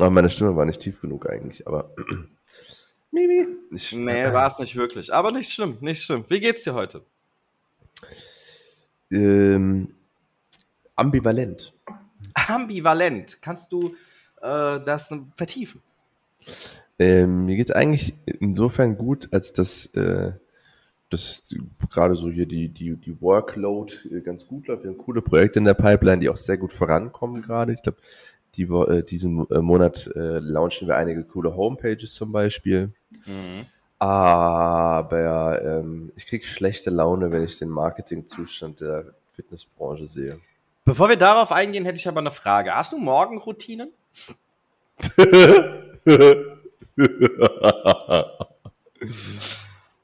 Oh, meine Stimme war nicht tief genug eigentlich, aber. Mimi. Ich, nee, war es nicht wirklich. Aber nicht schlimm, nicht schlimm. Wie geht's dir heute? Ähm, ambivalent. Ambivalent. Kannst du äh, das vertiefen? Ähm, mir geht's eigentlich insofern gut, als dass äh, das gerade so hier die, die, die Workload äh, ganz gut läuft. Wir haben coole Projekte in der Pipeline, die auch sehr gut vorankommen gerade. Ich glaube, die, äh, diesen äh, Monat äh, launchen wir einige coole Homepages zum Beispiel. Mhm. Aber ähm, ich kriege schlechte Laune, wenn ich den Marketingzustand der Fitnessbranche sehe. Bevor wir darauf eingehen, hätte ich aber eine Frage. Hast du Morgenroutinen?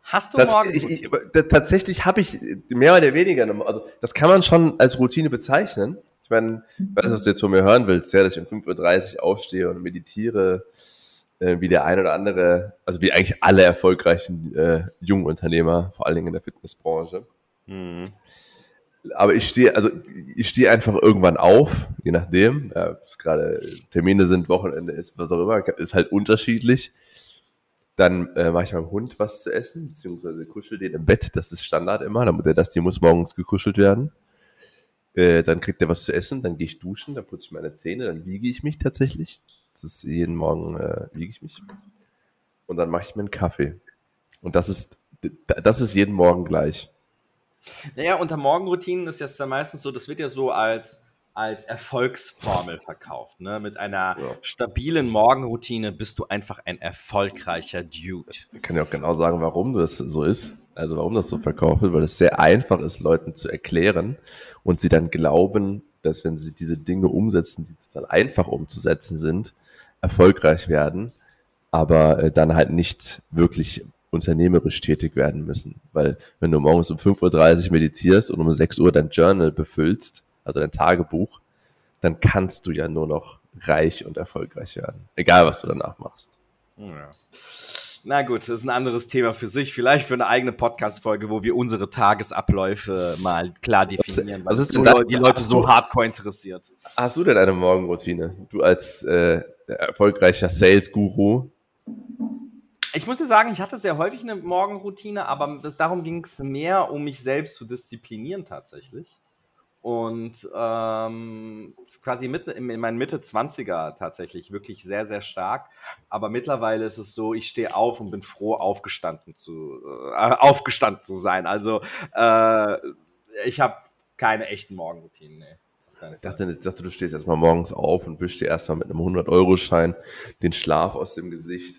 Hast du morgen? Ich, ich, tatsächlich habe ich mehr oder weniger, also das kann man schon als Routine bezeichnen. Meine, ich weiß nicht, was du jetzt von mir hören willst, ja, dass ich um 5.30 Uhr aufstehe und meditiere, äh, wie der ein oder andere, also wie eigentlich alle erfolgreichen äh, jungen Unternehmer, vor allen Dingen in der Fitnessbranche. Mhm. Aber ich stehe, also ich stehe einfach irgendwann auf, je nachdem, ja, was gerade Termine sind, Wochenende ist, was auch immer, ist halt unterschiedlich. Dann äh, mache ich meinem Hund was zu essen, beziehungsweise kuschel den im Bett. Das ist Standard immer. Damit er das Tier muss morgens gekuschelt werden. Äh, dann kriegt er was zu essen, dann gehe ich duschen, dann putze ich meine Zähne, dann wiege ich mich tatsächlich. Das ist jeden Morgen äh, wiege ich mich. Und dann mache ich mir einen Kaffee. Und das ist, das ist jeden Morgen gleich. Naja, unter Morgenroutinen ist das ja meistens so, das wird ja so als als Erfolgsformel verkauft. Ne? Mit einer ja. stabilen Morgenroutine bist du einfach ein erfolgreicher Dude. Ich kann ja auch genau sagen, warum das so ist. Also warum das so verkauft wird, weil es sehr einfach ist, Leuten zu erklären und sie dann glauben, dass wenn sie diese Dinge umsetzen, die total einfach umzusetzen sind, erfolgreich werden, aber äh, dann halt nicht wirklich unternehmerisch tätig werden müssen. Weil wenn du morgens um 5.30 Uhr meditierst und um 6 Uhr dein Journal befüllst, also dein Tagebuch, dann kannst du ja nur noch reich und erfolgreich werden. Egal, was du danach machst. Ja. Na gut, das ist ein anderes Thema für sich. Vielleicht für eine eigene Podcast-Folge, wo wir unsere Tagesabläufe mal klar definieren, was, was ist denn die Leute so hardcore interessiert. Hast du denn eine Morgenroutine? Du als äh, erfolgreicher Sales-Guru? Ich muss dir sagen, ich hatte sehr häufig eine Morgenroutine, aber darum ging es mehr, um mich selbst zu disziplinieren tatsächlich und ähm, quasi mitten in, in meinen Mitte 20er tatsächlich wirklich sehr, sehr stark. Aber mittlerweile ist es so, ich stehe auf und bin froh, aufgestanden zu, äh, aufgestanden zu sein. Also äh, ich habe keine echten Morgenroutinen. Nee. Ich dachte, ich dachte, du stehst erstmal morgens auf und wischst dir erstmal mit einem 100-Euro-Schein den Schlaf aus dem Gesicht,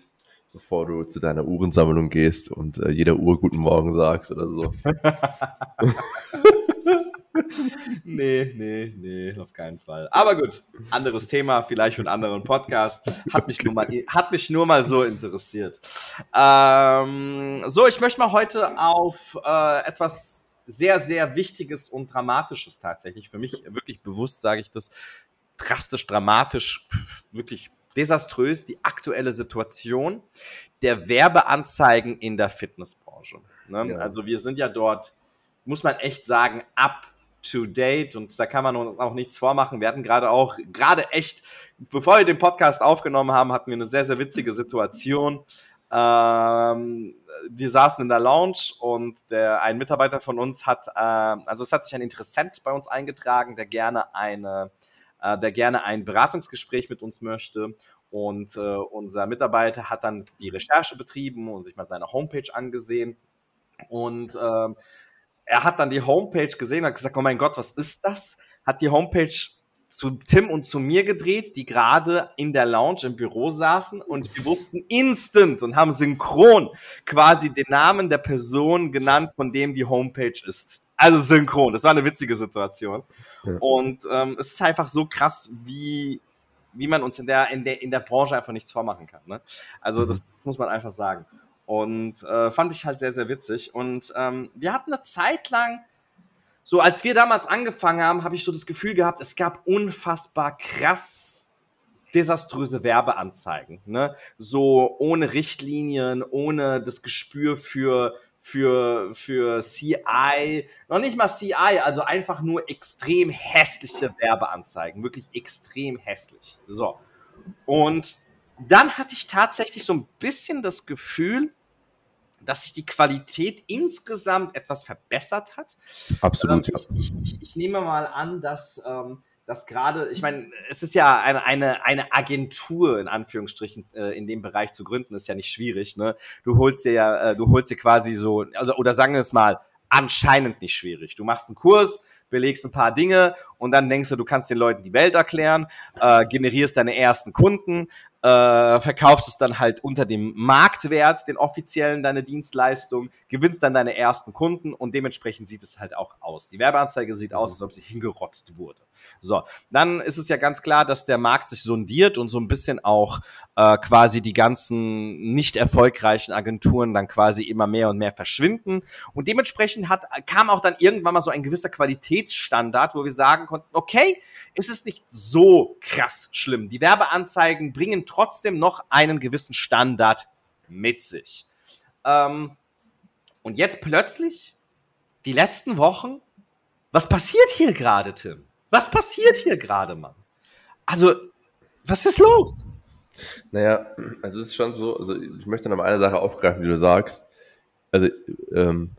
bevor du zu deiner Uhrensammlung gehst und äh, jeder Uhr Guten Morgen sagst oder so. nee, nee, nee, auf keinen Fall. Aber gut, anderes Thema, vielleicht für einen anderen Podcast. Hat mich nur mal, hat mich nur mal so interessiert. Ähm, so, ich möchte mal heute auf äh, etwas sehr, sehr Wichtiges und Dramatisches tatsächlich. Für mich wirklich bewusst sage ich das drastisch, dramatisch, wirklich desaströs, die aktuelle Situation der Werbeanzeigen in der Fitnessbranche. Ne? Ja. Also wir sind ja dort, muss man echt sagen, ab to date und da kann man uns auch nichts vormachen. Wir hatten gerade auch, gerade echt, bevor wir den Podcast aufgenommen haben, hatten wir eine sehr, sehr witzige Situation. Ähm, wir saßen in der Lounge und der, ein Mitarbeiter von uns hat, äh, also es hat sich ein Interessent bei uns eingetragen, der gerne eine, äh, der gerne ein Beratungsgespräch mit uns möchte. Und äh, unser Mitarbeiter hat dann die Recherche betrieben und sich mal seine Homepage angesehen. Und ähm, er hat dann die Homepage gesehen, hat gesagt, oh mein Gott, was ist das? Hat die Homepage zu Tim und zu mir gedreht, die gerade in der Lounge im Büro saßen und wir wussten instant und haben synchron quasi den Namen der Person genannt, von dem die Homepage ist. Also synchron. Das war eine witzige Situation. Ja. Und ähm, es ist einfach so krass, wie wie man uns in der, in der, in der Branche einfach nichts vormachen kann. Ne? Also Mhm. das, das muss man einfach sagen. Und äh, fand ich halt sehr, sehr witzig. Und ähm, wir hatten eine Zeit lang, so als wir damals angefangen haben, habe ich so das Gefühl gehabt, es gab unfassbar krass desaströse Werbeanzeigen. Ne? So ohne Richtlinien, ohne das Gespür für für, für CI, noch nicht mal CI, also einfach nur extrem hässliche Werbeanzeigen, wirklich extrem hässlich. So. Und dann hatte ich tatsächlich so ein bisschen das Gefühl, dass sich die Qualität insgesamt etwas verbessert hat. Absolut, Ähm, ja. ich, ich, ich nehme mal an, dass, ähm, dass gerade, ich meine, es ist ja eine, eine, eine Agentur in Anführungsstrichen äh, in dem Bereich zu gründen, ist ja nicht schwierig. Ne? Du holst dir ja, äh, du holst dir quasi so, also, oder sagen wir es mal, anscheinend nicht schwierig. Du machst einen Kurs, belegst ein paar Dinge und dann denkst du, du kannst den Leuten die Welt erklären, äh, generierst deine ersten Kunden, äh, verkaufst es dann halt unter dem Marktwert, den offiziellen, deine Dienstleistung, gewinnst dann deine ersten Kunden und dementsprechend sieht es halt auch aus. Die Werbeanzeige sieht aus, als ob sie hingerotzt wurde. So, dann ist es ja ganz klar, dass der Markt sich sondiert und so ein bisschen auch äh, quasi die ganzen nicht erfolgreichen Agenturen dann quasi immer mehr und mehr verschwinden. Und dementsprechend hat, kam auch dann irgendwann mal so ein gewisser Qualitätsstandard, wo wir sagen konnten, okay, es ist nicht so krass schlimm. Die Werbeanzeigen bringen trotzdem noch einen gewissen Standard mit sich. Ähm, und jetzt plötzlich, die letzten Wochen, was passiert hier gerade, Tim? Was passiert hier gerade, Mann? Also, was ist los? Naja, also es ist schon so, also ich möchte noch mal eine Sache aufgreifen, die du sagst. Also, ähm,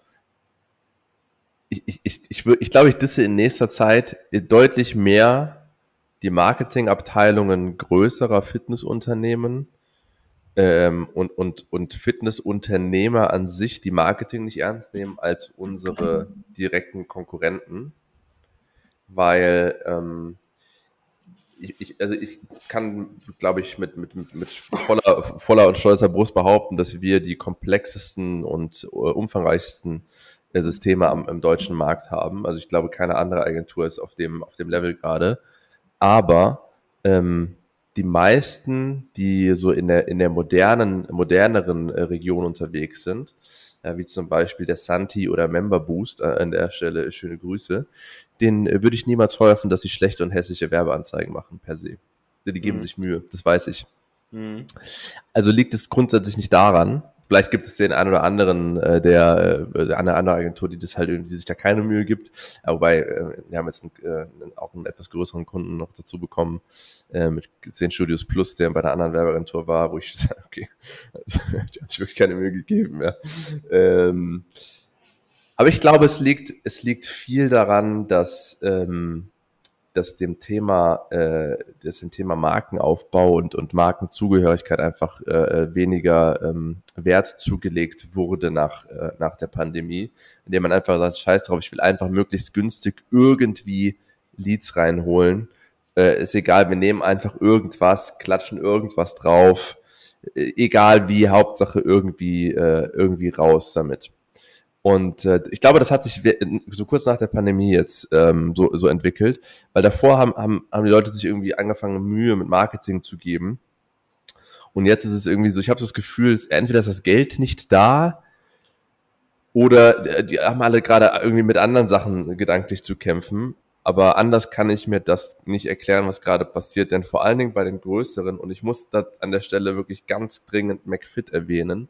ich, ich, ich, ich, ich glaube, ich disse in nächster Zeit deutlich mehr die Marketingabteilungen größerer Fitnessunternehmen ähm, und, und, und Fitnessunternehmer an sich, die Marketing nicht ernst nehmen, als unsere direkten Konkurrenten. Weil ähm, ich, ich, also ich kann, glaube ich, mit, mit, mit, voller, voller und stolzer Brust behaupten, dass wir die komplexesten und äh, umfangreichsten Systeme am, im deutschen Markt haben. Also ich glaube, keine andere Agentur ist auf dem, auf dem Level gerade. Aber ähm, die meisten, die so in der, in der modernen, moderneren äh, Region unterwegs sind, äh, wie zum Beispiel der Santi oder Member Boost, äh, an der Stelle schöne Grüße, den äh, würde ich niemals vorwerfen, dass sie schlechte und hässliche Werbeanzeigen machen per se. Die geben Mhm. sich Mühe, das weiß ich. Also liegt es grundsätzlich nicht daran. Vielleicht gibt es den einen oder anderen, äh, der, äh, eine andere Agentur, die das halt irgendwie, die sich da keine Mühe gibt. Ja, Wobei, äh, wir haben jetzt einen, äh, auch einen etwas größeren Kunden noch dazu bekommen, äh, mit 10 Studios Plus, der bei einer anderen Werbeagentur war, wo ich sage, okay, also, die hat sich wirklich keine Mühe gegeben, ja. Ähm, aber ich glaube, es liegt, es liegt viel daran, dass, ähm, dass dem Thema, äh, dass dem Thema Markenaufbau und, und Markenzugehörigkeit einfach äh, weniger ähm, Wert zugelegt wurde nach, äh, nach der Pandemie, indem man einfach sagt, scheiß drauf, ich will einfach möglichst günstig irgendwie Leads reinholen. Äh, ist egal, wir nehmen einfach irgendwas, klatschen irgendwas drauf, äh, egal wie, Hauptsache irgendwie, äh, irgendwie raus damit. Und äh, ich glaube, das hat sich so kurz nach der Pandemie jetzt ähm, so, so entwickelt, weil davor haben, haben, haben die Leute sich irgendwie angefangen, Mühe mit Marketing zu geben. Und jetzt ist es irgendwie so, ich habe das Gefühl, entweder ist das Geld nicht da oder äh, die haben alle gerade irgendwie mit anderen Sachen gedanklich zu kämpfen. Aber anders kann ich mir das nicht erklären, was gerade passiert. Denn vor allen Dingen bei den größeren, und ich muss da an der Stelle wirklich ganz dringend McFit erwähnen,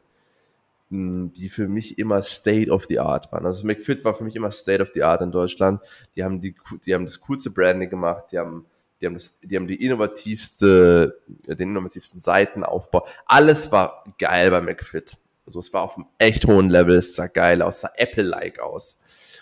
die für mich immer State of the Art waren. Also McFit war für mich immer State of the Art in Deutschland. Die haben die, die haben das coolste Branding gemacht, die haben, die haben das, die haben die innovativste, den innovativsten Seitenaufbau. Alles war geil bei McFit. Also es war auf einem echt hohen Level, es sah geil aus, sah Apple-like aus.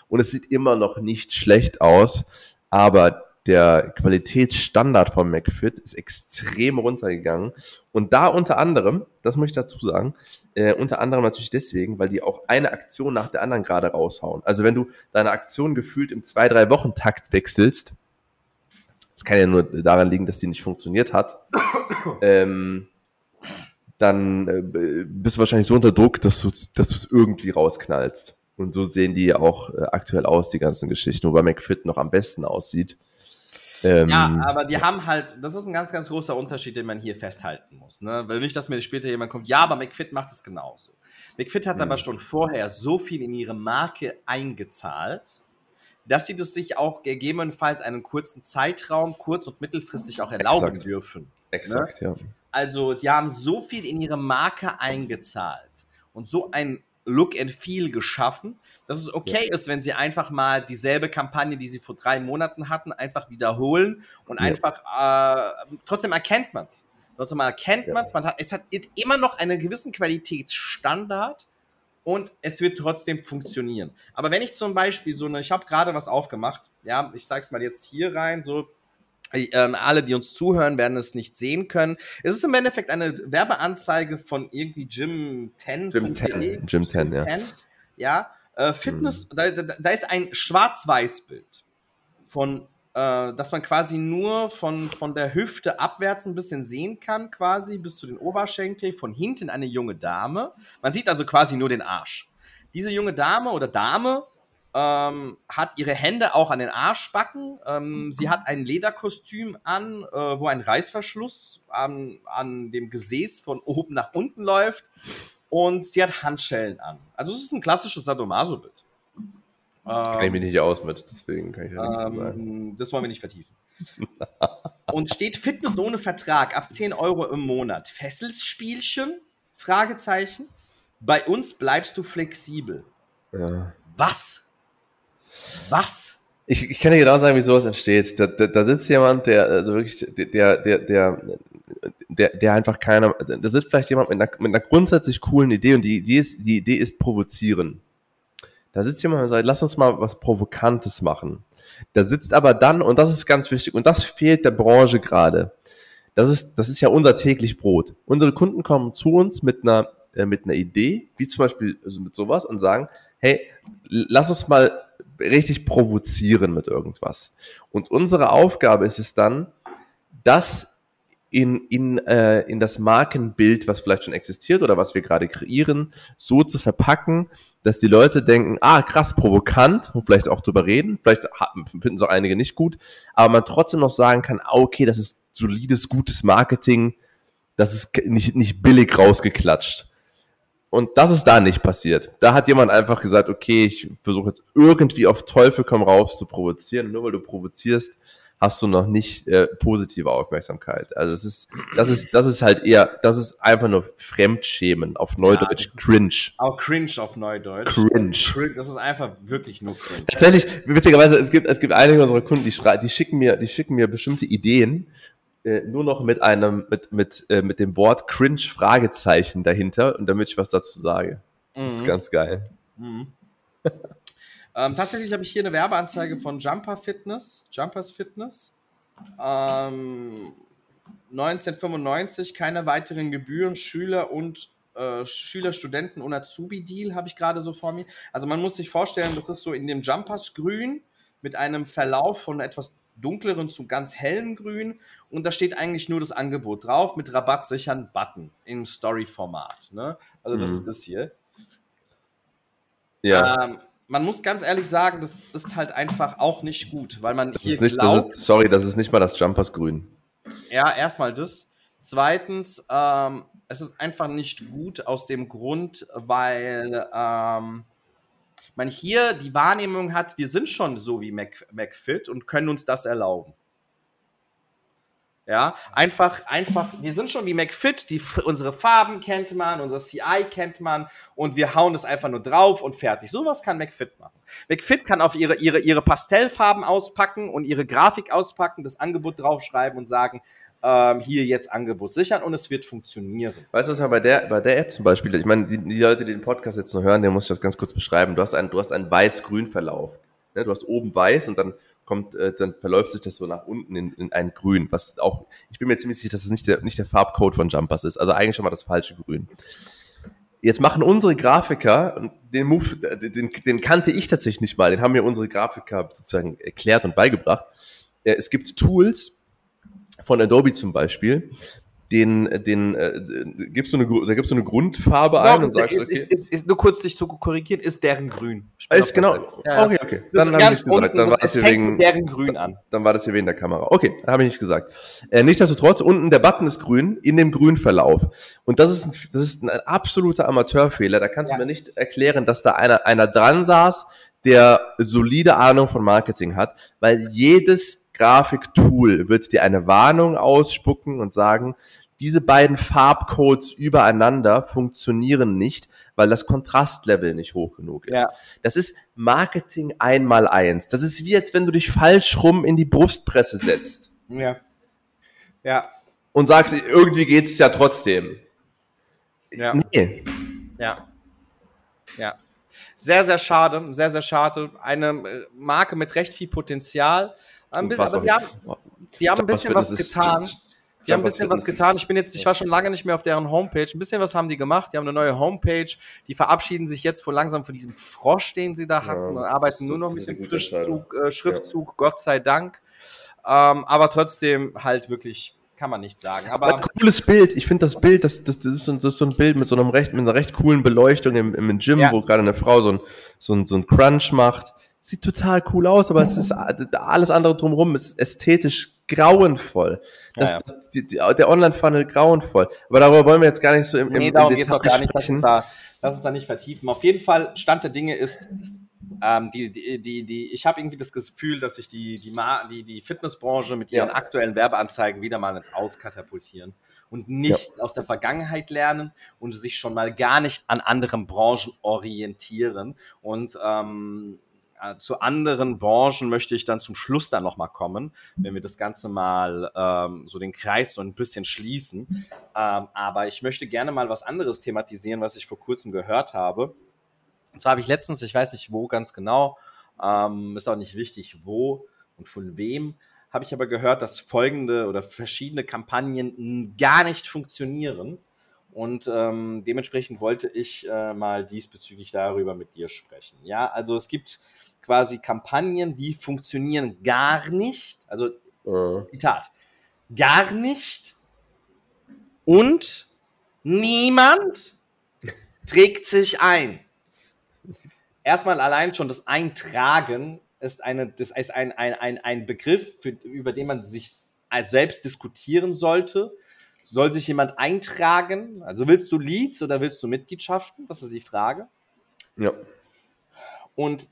Und es sieht immer noch nicht schlecht aus, aber der Qualitätsstandard von McFit ist extrem runtergegangen. Und da unter anderem, das muss ich dazu sagen, äh, unter anderem natürlich deswegen, weil die auch eine Aktion nach der anderen gerade raushauen. Also wenn du deine Aktion gefühlt im zwei, drei Wochen Takt wechselst, das kann ja nur daran liegen, dass die nicht funktioniert hat, ähm, dann äh, bist du wahrscheinlich so unter Druck, dass du es irgendwie rausknallst. Und so sehen die auch äh, aktuell aus, die ganzen Geschichten, wobei McFit noch am besten aussieht. Ähm, Ja, aber die haben halt, das ist ein ganz, ganz großer Unterschied, den man hier festhalten muss. Ne? Weil nicht, dass mir später jemand kommt, ja, aber McFit macht es genauso. McFit hat aber schon vorher so viel in ihre Marke eingezahlt, dass sie das sich auch gegebenenfalls einen kurzen Zeitraum, kurz- und mittelfristig auch erlauben Exakt. dürfen. exakt, ja. Also, die haben so viel in ihre Marke eingezahlt und so ein Look and Feel geschaffen, dass es okay ist, wenn sie einfach mal dieselbe Kampagne, die sie vor drei Monaten hatten, einfach wiederholen und Ja. einfach äh, trotzdem erkennt man es. Trotzdem erkennt Ja. man es, es hat immer noch einen gewissen Qualitätsstandard und es wird trotzdem funktionieren. Aber wenn ich zum Beispiel so eine, ich habe gerade was aufgemacht, ja, ich sag's mal jetzt hier rein, so alle, die uns zuhören, werden es nicht sehen können. Es ist im Endeffekt eine Werbeanzeige von irgendwie Gym 10. Gym 10, Gym 10, ja. Ja, äh, Fitness, da, da, da ist ein Schwarz-Weiß-Bild von, äh, dass man quasi nur von, von der Hüfte abwärts ein bisschen sehen kann, quasi bis zu den Oberschenkel. Von hinten eine junge Dame. Man sieht also quasi nur den Arsch. Diese junge Dame oder Dame ähm, hat ihre Hände auch an den Arschbacken. Ähm, sie hat ein Lederkostüm an, äh, wo ein Reißverschluss an, an dem Gesäß von oben nach unten läuft. Und sie hat Handschellen an. Also es ist ein klassisches Sadomaso-Bild. Kann ich mich nicht aus mit, deswegen kann ich ja nichts zu sagen. Ähm, das wollen wir nicht vertiefen. Und steht Fitness ohne Vertrag ab 10 Euro im Monat. Fesselsspielchen? Fragezeichen. Bei uns bleibst du flexibel. Ja. Was? Was? Ich, ich kann dir genau sagen, wie sowas entsteht. Da, da, da sitzt jemand, der also wirklich, der, der, der, der, der einfach keiner, da sitzt vielleicht jemand mit einer, mit einer grundsätzlich coolen Idee und die Idee ist, die Idee ist provozieren. Da sitzt jemand und sagt, lass uns mal was Provokantes machen. Da sitzt aber dann, und das ist ganz wichtig, und das fehlt der Branche gerade. Das ist, das ist ja unser täglich Brot. Unsere Kunden kommen zu uns mit einer, äh, mit einer Idee, wie zum Beispiel also mit sowas, und sagen, hey, lass uns mal richtig provozieren mit irgendwas. Und unsere Aufgabe ist es dann, das in, in, äh, in das Markenbild, was vielleicht schon existiert oder was wir gerade kreieren, so zu verpacken, dass die Leute denken, ah, krass, provokant und vielleicht auch drüber reden. Vielleicht finden es auch einige nicht gut, aber man trotzdem noch sagen kann, ah, okay, das ist solides, gutes Marketing, das ist nicht, nicht billig rausgeklatscht. Und das ist da nicht passiert. Da hat jemand einfach gesagt, okay, ich versuche jetzt irgendwie auf Teufel komm raus zu provozieren. Und nur weil du provozierst, hast du noch nicht äh, positive Aufmerksamkeit. Also es ist, das ist, das ist halt eher, das ist einfach nur Fremdschämen auf Neudeutsch, ist- cringe. Auch cringe auf Neudeutsch. Cringe. Das ist einfach wirklich nur cringe. Tatsächlich, witzigerweise, es gibt, es gibt einige unserer Kunden, die, die schicken mir, die schicken mir bestimmte Ideen, äh, nur noch mit einem, mit, mit, äh, mit dem Wort cringe Fragezeichen dahinter und damit ich was dazu sage. Das ist Mhm. ganz geil. Mhm. ähm, tatsächlich habe ich hier eine Werbeanzeige von Jumper Fitness, Jumpers Fitness. Ähm, 1995, keine weiteren Gebühren, Schüler und äh, Schüler, Studenten und Azubi-Deal habe ich gerade so vor mir. Also man muss sich vorstellen, das ist so in dem Jumpers Grün mit einem Verlauf von etwas dunkleren zu ganz hellem Grün und da steht eigentlich nur das Angebot drauf mit Rabatt sichern Button im Story-Format. Ne? Also das Mhm. ist das hier. Ja. Ähm, man muss ganz ehrlich sagen, das ist halt einfach auch nicht gut, weil man Das hier ist nicht, glaubt, das ist, sorry, das ist nicht mal das Jumpers Grün. ja, erstmal das. Zweitens, ähm, es ist einfach nicht gut aus dem Grund, weil ähm, man hier die Wahrnehmung hat, wir sind schon so wie Mac, McFit und können uns das erlauben. Ja, einfach, einfach, wir sind schon wie McFit, die, unsere Farben kennt man, unser CI kennt man und wir hauen das einfach nur drauf und fertig. Sowas kann McFit machen. McFit kann auf ihre, ihre, ihre Pastellfarben auspacken und ihre Grafik auspacken, das Angebot draufschreiben und sagen, ähm, hier jetzt Angebot sichern und es wird funktionieren. Weißt du, was man bei der, bei der App zum Beispiel, ich meine, die, die Leute, die den Podcast jetzt nur hören, der muss ich das ganz kurz beschreiben. Du hast einen, einen weiß-grün-Verlauf. Ne? Du hast oben weiß und dann kommt, äh, dann verläuft sich das so nach unten in, in ein Grün, was auch, ich bin mir ziemlich sicher, dass es nicht der, nicht der Farbcode von Jumpers ist. Also eigentlich schon mal das falsche Grün. Jetzt machen unsere Grafiker, den Move, äh, den, den kannte ich tatsächlich nicht mal, den haben mir unsere Grafiker sozusagen erklärt und beigebracht. Äh, Es gibt Tools von Adobe zum Beispiel, den, den äh, gibst du eine, da gibst du eine Grundfarbe ein und sagst, ist, okay. ist, ist, ist, nur kurz dich zu korrigieren, ist deren grün. Ist genau. Ja, Okay, okay. Dann habe ich nicht gesagt. unten, Dann war das hier wegen, deren grün an. dann war das hier wegen der Kamera. Okay, dann habe ich nicht gesagt. Äh, nichtsdestotrotz, unten der Button ist grün, in dem Grünverlauf. Und das ist ein, das ist ein absoluter Amateurfehler. Da kannst Ja. du mir nicht erklären, dass da einer, einer dran saß, der solide Ahnung von Marketing hat, weil jedes Grafiktool wird dir eine Warnung ausspucken und sagen, diese beiden Farbcodes übereinander funktionieren nicht, weil das Kontrastlevel nicht hoch genug ist. Ja. Das ist Marketing einmal eins. Das ist wie, als wenn du dich falsch rum in die Brustpresse setzt Ja. Ja. und sagst, irgendwie geht's ja trotzdem. Ja. Nee. Ja. Ja. Sehr, sehr schade, sehr, sehr schade. Eine äh, Marke mit recht viel Potenzial. Ein bisschen, aber die haben, die haben ein bisschen was ist- getan. Die haben ein bisschen was getan. Ich bin jetzt, ich war schon lange nicht mehr auf deren Homepage. Ein bisschen was haben die gemacht. Die haben eine neue Homepage. Die verabschieden sich jetzt von langsam von diesem Frosch, den sie da hatten, und arbeiten nur noch mit dem Frischzug, äh, Schriftzug, Gott sei Dank. Ähm, aber trotzdem halt wirklich, kann man nicht sagen. Aber Aber ein cooles Bild. Ich finde das Bild, das, das, das, ist so, das ist so ein Bild mit so einem recht, mit einer recht coolen Beleuchtung im, im Gym, Ja. wo gerade eine Frau so ein, so ein, so ein Crunch macht. Sieht total cool aus, aber es ist alles andere drumherum ist ästhetisch grauenvoll. Das, Ja, ja. Das, die, die, der Online-Funnel grauenvoll. Aber darüber wollen wir jetzt gar nicht so im, im, Nee, im darum geht's auch gar nicht. Lass uns, da, lass uns da nicht vertiefen. Auf jeden Fall, Stand der Dinge ist, ähm, die, die, die, die, ich habe irgendwie das Gefühl, dass sich die, die, Ma- die, die Fitnessbranche mit ihren Ja. aktuellen Werbeanzeigen wieder mal ins Aus katapultieren und nicht aus der Vergangenheit lernen und sich schon mal gar nicht an anderen Branchen orientieren. Und ähm, äh, zu anderen Branchen möchte ich dann zum Schluss dann nochmal kommen, wenn wir das Ganze mal ähm, so den Kreis so ein bisschen schließen. Ähm, aber ich möchte gerne mal was anderes thematisieren, was ich vor kurzem gehört habe. Und zwar habe ich letztens, ich weiß nicht wo ganz genau, ähm, ist auch nicht wichtig, wo und von wem, habe ich aber gehört, dass folgende oder verschiedene Kampagnen gar nicht funktionieren. Und ähm, dementsprechend wollte ich äh, mal diesbezüglich darüber mit dir sprechen. Ja, also es gibt quasi Kampagnen, die funktionieren gar nicht. Also Äh, Zitat. Gar nicht und niemand trägt sich ein. Erstmal allein schon das Eintragen ist, eine, das ist ein, ein, ein, ein Begriff, für, über den man sich selbst diskutieren sollte. Soll sich jemand eintragen? Also willst du Leads oder willst du Mitgliedschaften? Das ist die Frage. ja. Und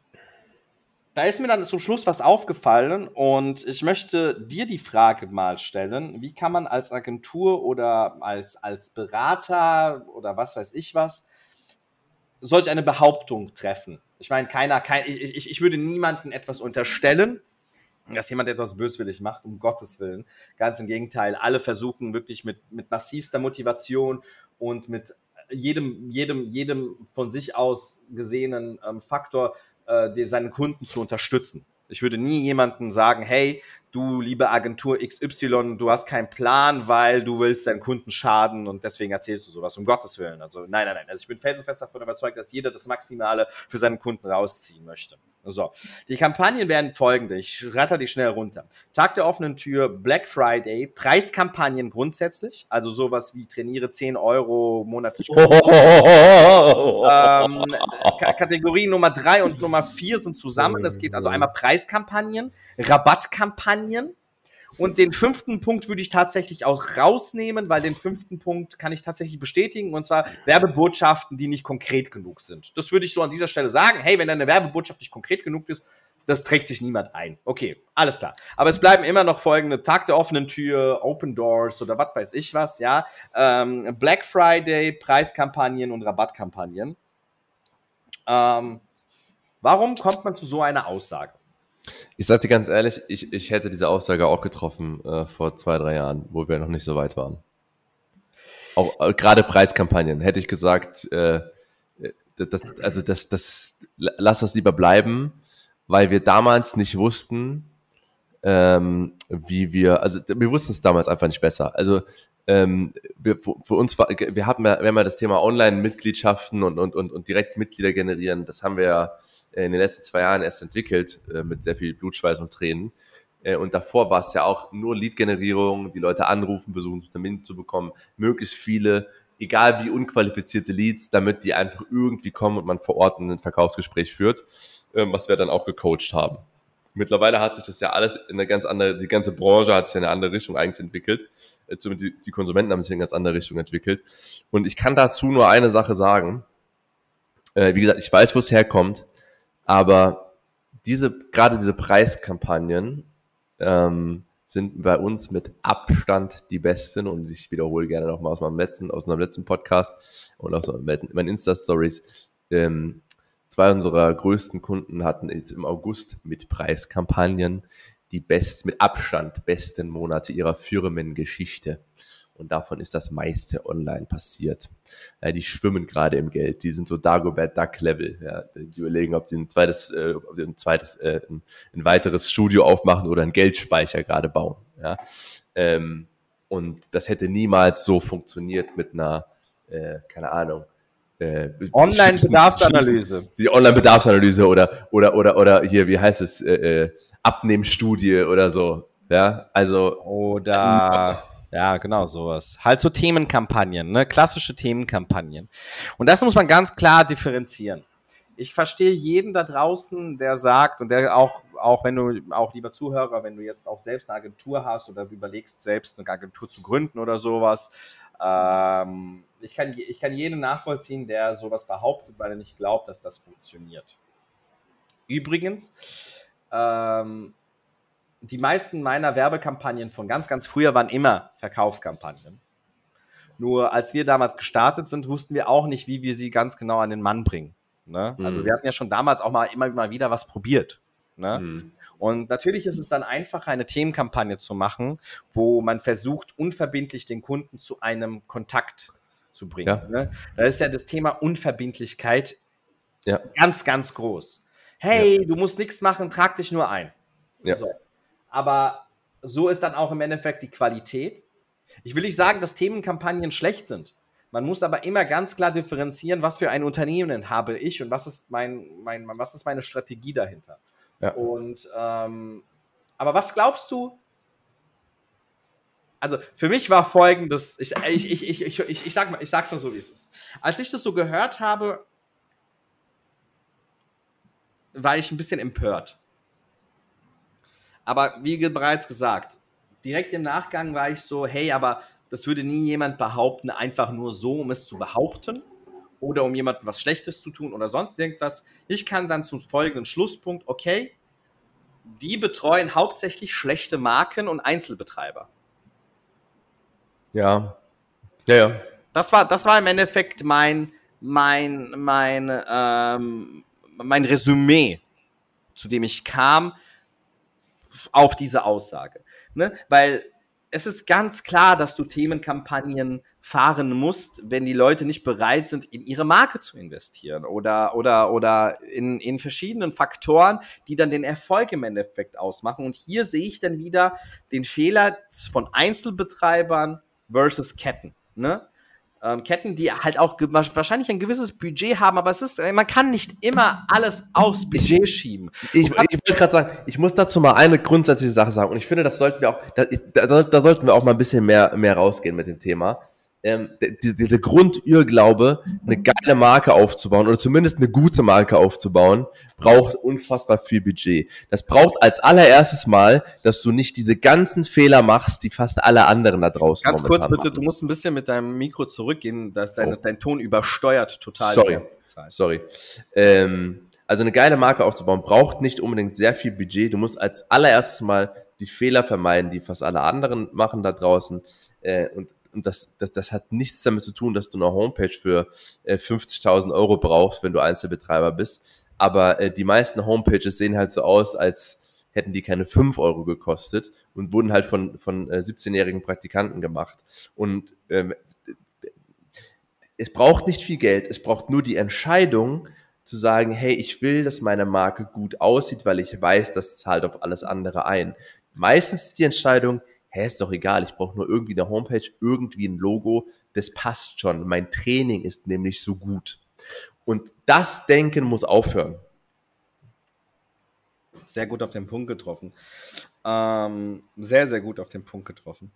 da ist mir dann zum Schluss was aufgefallen und ich möchte dir die Frage mal stellen, wie kann man als Agentur oder als, als Berater oder was weiß ich was, solch eine Behauptung treffen? Ich meine, keiner, kein, ich, ich, ich würde niemandem etwas unterstellen, dass jemand etwas böswillig macht, um Gottes Willen. Ganz im Gegenteil, alle versuchen wirklich mit, mit massivster Motivation und mit jedem, jedem, jedem von sich aus gesehenen ähm, Faktor äh, seinen Kunden zu unterstützen. Ich würde nie jemandem sagen, hey, du liebe Agentur XY, du hast keinen Plan, weil du willst deinen Kunden schaden und deswegen erzählst du sowas, um Gottes Willen. Also nein, nein, nein. Also ich bin felsenfest davon überzeugt, dass jeder das Maximale für seinen Kunden rausziehen möchte. So, die Kampagnen werden folgende. Ich ratter die schnell runter. Tag der offenen Tür, Black Friday, Preiskampagnen grundsätzlich, also sowas wie trainiere 10 Euro monatlich. ähm, K Kategorie Nummer 3 und Nummer 4 sind zusammen. Es geht also einmal Preiskampagnen, Rabattkampagnen. Und den fünften Punkt würde ich tatsächlich auch rausnehmen, weil den fünften Punkt kann ich tatsächlich bestätigen, und zwar Werbebotschaften, die nicht konkret genug sind. Das würde ich so an dieser Stelle sagen. Hey, wenn deine Werbebotschaft nicht konkret genug ist, das trägt sich niemand ein. Okay, alles klar. Aber es bleiben immer noch folgende Tag der offenen Tür, Open Doors oder was weiß ich was, ja. Ähm, Black Friday, Preiskampagnen und Rabattkampagnen. Ähm, warum kommt man zu so einer Aussage? Ich sag dir ganz ehrlich, ich, ich hätte diese Aussage auch getroffen äh, vor zwei, drei Jahren, wo wir noch nicht so weit waren. Auch äh, gerade Preiskampagnen hätte ich gesagt, äh, das, also das, das, lass das lieber bleiben, weil wir damals nicht wussten, ähm, wie wir, also wir wussten es damals einfach nicht besser. Also ähm, wir, für uns war, wir haben ja, wir haben ja das Thema Online-Mitgliedschaften und, und, und, und direkt Mitglieder generieren, das haben wir ja in den letzten zwei Jahren erst entwickelt, äh, mit sehr viel Blutschweiß und Tränen. Äh, und davor war es ja auch nur Lead-Generierung, die Leute anrufen, versuchen Termin zu bekommen, möglichst viele, egal wie unqualifizierte Leads, damit die einfach irgendwie kommen und man vor Ort ein Verkaufsgespräch führt, ähm, was wir dann auch gecoacht haben. Mittlerweile hat sich das ja alles in eine ganz andere, die ganze Branche hat sich in eine andere Richtung eigentlich entwickelt. Äh, zumindest die, Konsumenten haben sich in eine ganz andere Richtung entwickelt. Und ich kann dazu nur eine Sache sagen. Äh, wie gesagt, ich weiß, wo es herkommt, aber diese, gerade diese Preiskampagnen ähm, sind bei uns mit Abstand die besten und ich wiederhole gerne nochmal aus meinem letzten, aus meinem letzten Podcast und aus meinen Insta-Stories. Ähm, zwei unserer größten Kunden hatten jetzt im August mit Preiskampagnen die best, mit Abstand besten Monate ihrer Firmengeschichte. Und davon ist das meiste online passiert. Ja, die schwimmen gerade im Geld. Die sind so Dagobert Duck Level. Ja, die überlegen, ob sie ein zweites, äh, ob sie ein zweites, äh, ein, ein, weiteres Studio aufmachen oder einen Geldspeicher gerade bauen. Ja, ähm, und das hätte niemals so funktioniert mit einer, äh, keine Ahnung, äh, Online-Bedarfsanalyse. Die Online-Bedarfsanalyse oder, oder, oder, oder hier, wie heißt es, äh, äh Abnehmstudie oder so. Ja, also. Oder. Ja, genau, sowas. Halt so Themenkampagnen, ne? Klassische Themenkampagnen. Und das muss man ganz klar differenzieren. Ich verstehe jeden da draußen, der sagt, und der auch, auch wenn du, auch lieber Zuhörer, wenn du jetzt auch selbst eine Agentur hast oder überlegst, selbst eine Agentur zu gründen oder sowas, ähm, ich, kann, ich kann jeden nachvollziehen, der sowas behauptet, weil er nicht glaubt, dass das funktioniert. Übrigens, ähm, die meisten meiner Werbekampagnen von ganz, ganz früher waren immer Verkaufskampagnen. Nur als wir damals gestartet sind, wussten wir auch nicht, wie wir sie ganz genau an den Mann bringen. Ne? Mhm. Also wir hatten ja schon damals auch mal immer mal wieder was probiert. Ne? Mhm. Und natürlich ist es dann einfacher, eine Themenkampagne zu machen, wo man versucht, unverbindlich den Kunden zu einem Kontakt zu bringen. Ja. Ne? Da ist ja das Thema Unverbindlichkeit ja. ganz, ganz groß. Hey, ja. du musst nichts machen, trag dich nur ein. Ja. So aber so ist dann auch im Endeffekt die Qualität. Ich will nicht sagen, dass Themenkampagnen schlecht sind. Man muss aber immer ganz klar differenzieren, was für ein Unternehmen habe ich und was ist, mein, mein, was ist meine Strategie dahinter. Ja. Und ähm, aber was glaubst du? Also für mich war folgendes, ich, ich, ich, ich, ich, ich, ich, sag mal, ich sag's mal so, wie es ist. Als ich das so gehört habe, war ich ein bisschen empört. Aber wie bereits gesagt, direkt im Nachgang war ich so, hey, aber das würde nie jemand behaupten, einfach nur so, um es zu behaupten oder um jemandem was Schlechtes zu tun oder sonst irgendwas. Ich kann dann zum folgenden Schlusspunkt, okay, die betreuen hauptsächlich schlechte Marken und Einzelbetreiber. Ja. Ja, ja. Das war, das war im Endeffekt mein, mein, mein, ähm, mein Resümee, zu dem ich kam, auf diese Aussage. Ne? Weil es ist ganz klar, dass du Themenkampagnen fahren musst, wenn die Leute nicht bereit sind, in ihre Marke zu investieren oder, oder, oder in, in verschiedenen Faktoren, die dann den Erfolg im Endeffekt ausmachen. Und hier sehe ich dann wieder den Fehler von Einzelbetreibern versus Ketten. Ne? Ähm, Ketten, die halt auch wahrscheinlich ein gewisses Budget haben, aber es ist, äh, man kann nicht immer alles aufs Budget schieben. Ich, ich wollte gerade sagen, ich muss dazu mal eine grundsätzliche Sache sagen und ich finde, das sollten wir auch, da, da, da sollten wir auch mal ein bisschen mehr, mehr rausgehen mit dem Thema ähm, dieser Grundirrglaube, eine geile Marke aufzubauen oder zumindest eine gute Marke aufzubauen, braucht unfassbar viel Budget. Das braucht als allererstes Mal, dass du nicht diese ganzen Fehler machst, die fast alle anderen da draußen Ganz kurz bitte, machen. du musst ein bisschen mit deinem Mikro zurückgehen, dass dein, oh. dein Ton übersteuert total. Sorry, sorry. Ähm, also eine geile Marke aufzubauen braucht nicht unbedingt sehr viel Budget. Du musst als allererstes Mal die Fehler vermeiden, die fast alle anderen machen da draußen. Äh, und und das, das, das hat nichts damit zu tun, dass du eine Homepage für äh, 50.000 Euro brauchst, wenn du Einzelbetreiber bist. Aber äh, die meisten Homepages sehen halt so aus, als hätten die keine 5 Euro gekostet und wurden halt von, von äh, 17-jährigen Praktikanten gemacht. Und ähm, es braucht nicht viel Geld, es braucht nur die Entscheidung zu sagen, hey, ich will, dass meine Marke gut aussieht, weil ich weiß, das zahlt auf alles andere ein. Meistens ist die Entscheidung, hä, ist doch egal, ich brauche nur irgendwie eine Homepage, irgendwie ein Logo, das passt schon. Mein Training ist nämlich so gut. Und das Denken muss aufhören. Sehr gut auf den Punkt getroffen. ähm, sehr, sehr gut auf den Punkt getroffen.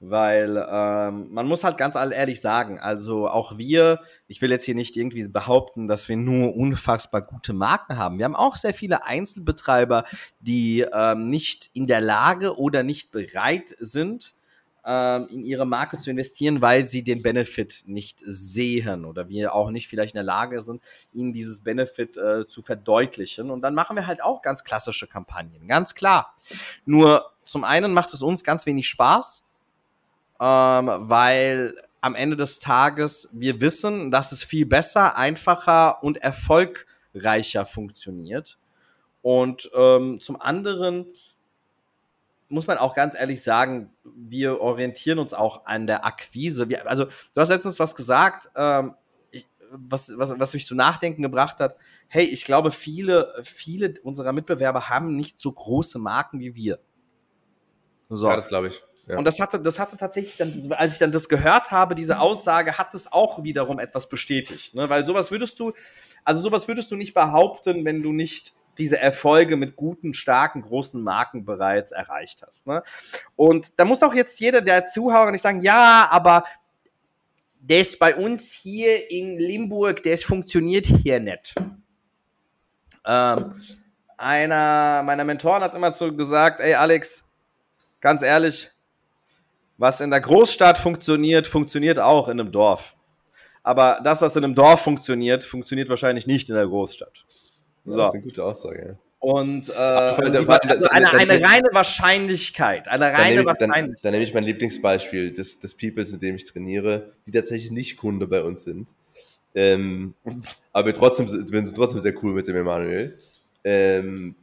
Weil ähm, man muss halt ganz ehrlich sagen, also auch wir, ich will jetzt hier nicht irgendwie behaupten, dass wir nur unfassbar gute Marken haben. Wir haben auch sehr viele Einzelbetreiber, die ähm, nicht in der Lage oder nicht bereit sind, ähm, in ihre Marke zu investieren, weil sie den Benefit nicht sehen oder wir auch nicht vielleicht in der Lage sind, ihnen dieses Benefit äh, zu verdeutlichen. Und dann machen wir halt auch ganz klassische Kampagnen, ganz klar. Nur zum einen macht es uns ganz wenig Spaß, ähm, weil am Ende des Tages wir wissen, dass es viel besser, einfacher und erfolgreicher funktioniert. Und ähm, zum anderen muss man auch ganz ehrlich sagen, wir orientieren uns auch an der Akquise. Wir, also, du hast letztens was gesagt, ähm, ich, was, was, was mich zu nachdenken gebracht hat. Hey, ich glaube, viele, viele unserer Mitbewerber haben nicht so große Marken wie wir. So. Ja, das glaube ich. Ja. Und das hatte, das hatte tatsächlich dann, als ich dann das gehört habe, diese Aussage, hat es auch wiederum etwas bestätigt. Ne? Weil sowas würdest du, also sowas würdest du nicht behaupten, wenn du nicht diese Erfolge mit guten, starken, großen Marken bereits erreicht hast. Ne? Und da muss auch jetzt jeder der Zuhörer nicht sagen, ja, aber das bei uns hier in Limburg, das funktioniert hier nicht. Ähm, einer meiner Mentoren hat immer so gesagt, ey Alex, ganz ehrlich, was in der Großstadt funktioniert, funktioniert auch in einem Dorf. Aber das, was in einem Dorf funktioniert, funktioniert wahrscheinlich nicht in der Großstadt. So. Das ist eine gute Aussage. Und äh, also also eine, eine reine Wahrscheinlichkeit. Eine reine dann Wahrscheinlichkeit. Dann, dann nehme ich mein Lieblingsbeispiel des, des Peoples, in dem ich trainiere, die tatsächlich nicht Kunde bei uns sind. Ähm, aber wir, trotzdem, wir sind trotzdem sehr cool mit dem Emanuel. Ähm,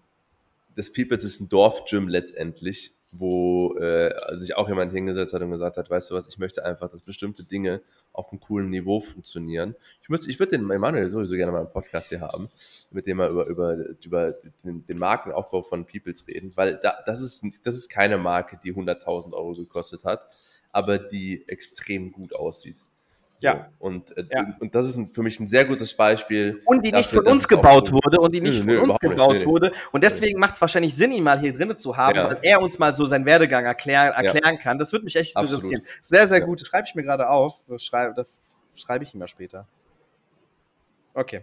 das Peoples ist ein Dorfgym letztendlich, wo äh, sich auch jemand hingesetzt hat und gesagt hat, weißt du was, ich möchte einfach, dass bestimmte Dinge auf einem coolen Niveau funktionieren. Ich, müsste, ich würde den Emanuel sowieso gerne mal im Podcast hier haben, mit dem wir über, über, über den, den Markenaufbau von Peoples reden, weil da, das, ist, das ist keine Marke, die 100.000 Euro gekostet hat, aber die extrem gut aussieht. So. Ja. Und, äh, ja. und das ist ein, für mich ein sehr gutes Beispiel. Und die nicht von uns gebaut wurde und die nicht nö, von nö, uns gebaut nicht, wurde. Und deswegen macht es wahrscheinlich Sinn, ihn mal hier drinnen zu haben, ja. weil er uns mal so seinen Werdegang erklär, erklären ja. kann. Das würde mich echt Absolut. interessieren. Sehr, sehr gut. Schreibe ich mir gerade auf. Das schreibe, das schreibe ich ihm mal später. Okay.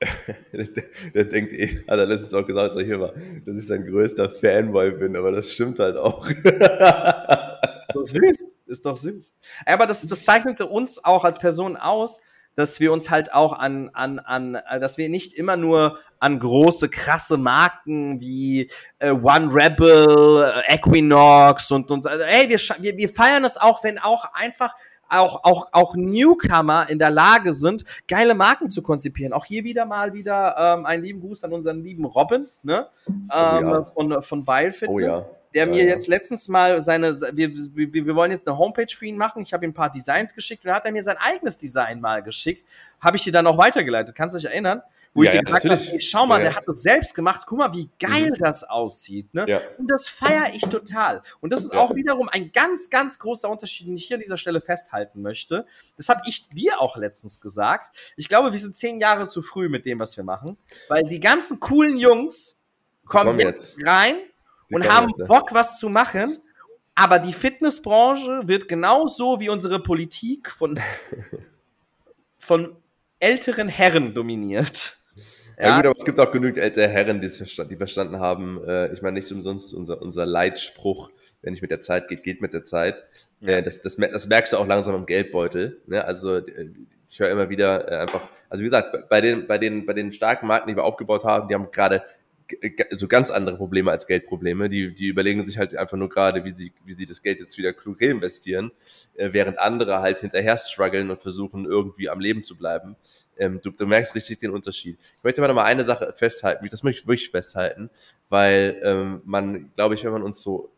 der, der, denkt eh, hat er letztens auch gesagt, als er hier war, dass ich sein größter Fanboy bin, aber das stimmt halt auch. doch süß. Ist doch süß. Aber das, das zeichnete uns auch als Person aus, dass wir uns halt auch an, an, an, äh, dass wir nicht immer nur an große, krasse Marken wie äh, One Rebel, äh, Equinox und, und also, ey, wir, wir, wir feiern es auch, wenn auch einfach auch, auch, auch Newcomer in der Lage sind, geile Marken zu konzipieren. Auch hier wieder mal wieder ähm, einen lieben Gruß an unseren lieben Robin, ne? Ähm, oh ja. von, von Bile Oh ja der mir jetzt letztens mal seine, wir, wir, wir wollen jetzt eine Homepage für ihn machen. Ich habe ihm ein paar Designs geschickt und dann hat er mir sein eigenes Design mal geschickt. Habe ich dir dann auch weitergeleitet. Kannst du dich erinnern? Wo ja, ich dir ja, gesagt habe, schau mal, ja, der hat das selbst gemacht. Guck mal, wie geil mhm. das aussieht. Ne? Ja. Und das feiere ich total. Und das ist auch wiederum ein ganz, ganz großer Unterschied, den ich hier an dieser Stelle festhalten möchte. Das habe ich dir auch letztens gesagt. Ich glaube, wir sind zehn Jahre zu früh mit dem, was wir machen. Weil die ganzen coolen Jungs kommen jetzt rein und haben Bock, was zu machen. Aber die Fitnessbranche wird genauso wie unsere Politik von, von älteren Herren dominiert. Ja, ja, gut, aber es gibt auch genügend ältere Herren, die, die verstanden haben, äh, ich meine nicht umsonst unser, unser Leitspruch, wenn nicht mit der Zeit geht, geht mit der Zeit. Ja. Äh, das, das, das merkst du auch langsam im Geldbeutel. Ne? Also äh, ich höre immer wieder äh, einfach, also wie gesagt, bei den, bei den, bei den starken Marken, die wir aufgebaut haben, die haben gerade so ganz andere Probleme als Geldprobleme. Die, die überlegen sich halt einfach nur gerade, wie sie, wie sie das Geld jetzt wieder klug reinvestieren, äh, während andere halt hinterher strugglen und versuchen, irgendwie am Leben zu bleiben. Ähm, du, du merkst richtig den Unterschied. Ich möchte mal noch mal eine Sache festhalten, das möchte ich wirklich festhalten, weil ähm, man, glaube ich, wenn man uns so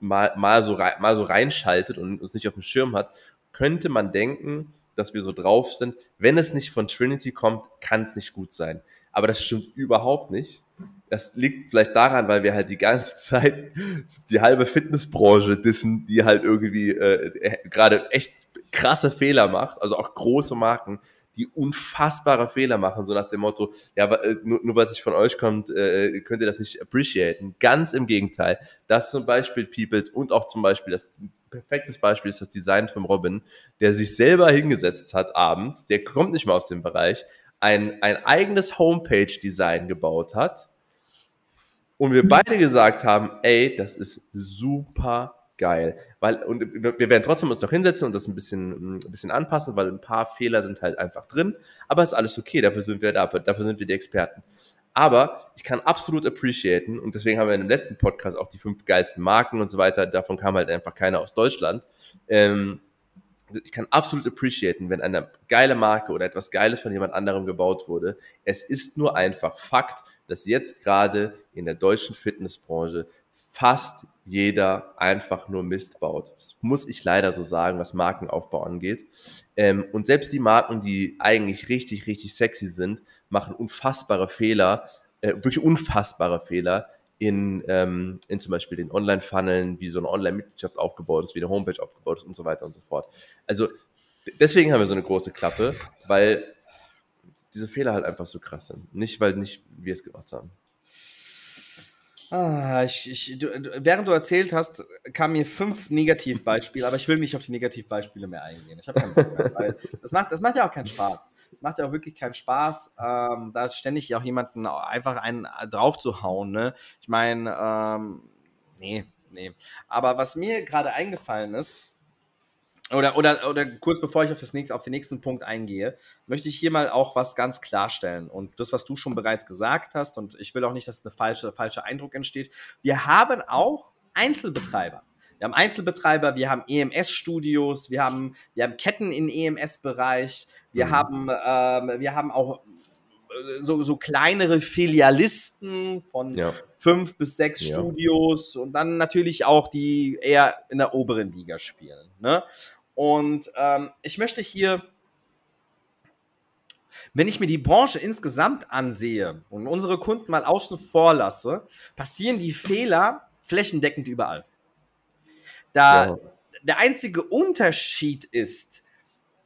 mal, mal, so rein, mal so reinschaltet und uns nicht auf dem Schirm hat, könnte man denken, dass wir so drauf sind. Wenn es nicht von Trinity kommt, kann es nicht gut sein. Aber das stimmt überhaupt nicht das liegt vielleicht daran, weil wir halt die ganze Zeit die halbe Fitnessbranche dissen, die halt irgendwie äh, äh, gerade echt krasse Fehler macht, also auch große Marken, die unfassbare Fehler machen, so nach dem Motto, ja, äh, nur, nur was ich von euch kommt, äh, könnt ihr das nicht appreciaten. Ganz im Gegenteil. Das zum Beispiel Peoples und auch zum Beispiel das perfektes Beispiel ist das Design von Robin, der sich selber hingesetzt hat abends, der kommt nicht mal aus dem Bereich, ein, ein eigenes Homepage-Design gebaut hat und wir beide gesagt haben, ey, das ist super geil. Weil, und wir werden trotzdem uns noch hinsetzen und das ein bisschen, ein bisschen anpassen, weil ein paar Fehler sind halt einfach drin. Aber ist alles okay, dafür sind wir da, dafür sind wir die Experten. Aber ich kann absolut appreciaten, und deswegen haben wir in dem letzten Podcast auch die fünf geilsten Marken und so weiter, davon kam halt einfach keiner aus Deutschland. Ähm, ich kann absolut appreciaten, wenn eine geile Marke oder etwas Geiles von jemand anderem gebaut wurde. Es ist nur einfach Fakt, dass jetzt gerade in der deutschen Fitnessbranche fast jeder einfach nur Mist baut. Das muss ich leider so sagen, was Markenaufbau angeht. Ähm, und selbst die Marken, die eigentlich richtig, richtig sexy sind, machen unfassbare Fehler, äh, wirklich unfassbare Fehler in, ähm, in zum Beispiel den Online-Funneln, wie so eine Online-Mitgliedschaft aufgebaut ist, wie eine Homepage aufgebaut ist und so weiter und so fort. Also deswegen haben wir so eine große Klappe, weil diese Fehler halt einfach so krass sind. Nicht, weil nicht wir es gemacht haben. Ah, ich, ich, du, während du erzählt hast, kamen mir fünf Negativbeispiele, aber ich will nicht auf die Negativbeispiele mehr eingehen. Ich keinen Bock mehr, das, macht, das macht ja auch keinen Spaß. Macht ja auch wirklich keinen Spaß, ähm, da ständig auch jemanden einfach einen drauf zu hauen. Ne? Ich meine, ähm, nee, nee. Aber was mir gerade eingefallen ist, oder, oder, oder kurz bevor ich auf, das nächste, auf den nächsten Punkt eingehe, möchte ich hier mal auch was ganz klarstellen. Und das, was du schon bereits gesagt hast, und ich will auch nicht, dass ein falsche, falscher Eindruck entsteht. Wir haben auch Einzelbetreiber. Wir haben Einzelbetreiber, wir haben EMS-Studios, wir haben, wir haben Ketten im EMS-Bereich, wir, mhm. haben, ähm, wir haben auch äh, so, so kleinere Filialisten von ja. fünf bis sechs ja. Studios und dann natürlich auch die eher in der oberen Liga spielen. Ne? Und ähm, ich möchte hier, wenn ich mir die Branche insgesamt ansehe und unsere Kunden mal außen vor lasse, passieren die Fehler flächendeckend überall. Da ja. der einzige Unterschied ist,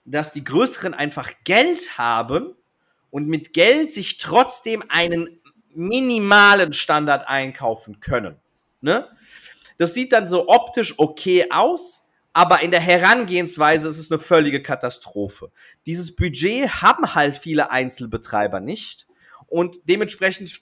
dass die Größeren einfach Geld haben und mit Geld sich trotzdem einen minimalen Standard einkaufen können. Ne? Das sieht dann so optisch okay aus, aber in der Herangehensweise ist es eine völlige Katastrophe. Dieses Budget haben halt viele Einzelbetreiber nicht und dementsprechend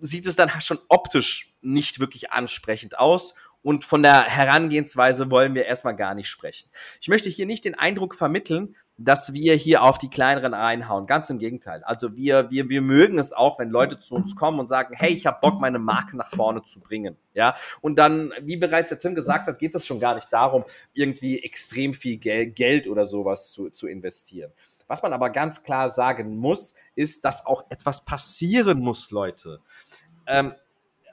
sieht es dann schon optisch nicht wirklich ansprechend aus und von der Herangehensweise wollen wir erstmal gar nicht sprechen. Ich möchte hier nicht den Eindruck vermitteln, dass wir hier auf die kleineren reinhauen. Ganz im Gegenteil. Also wir, wir, wir mögen es auch, wenn Leute zu uns kommen und sagen, hey, ich habe Bock, meine Marke nach vorne zu bringen. Ja, und dann, wie bereits der Tim gesagt hat, geht es schon gar nicht darum, irgendwie extrem viel Gel Geld oder sowas zu, zu investieren. Was man aber ganz klar sagen muss, ist, dass auch etwas passieren muss, Leute. Ähm,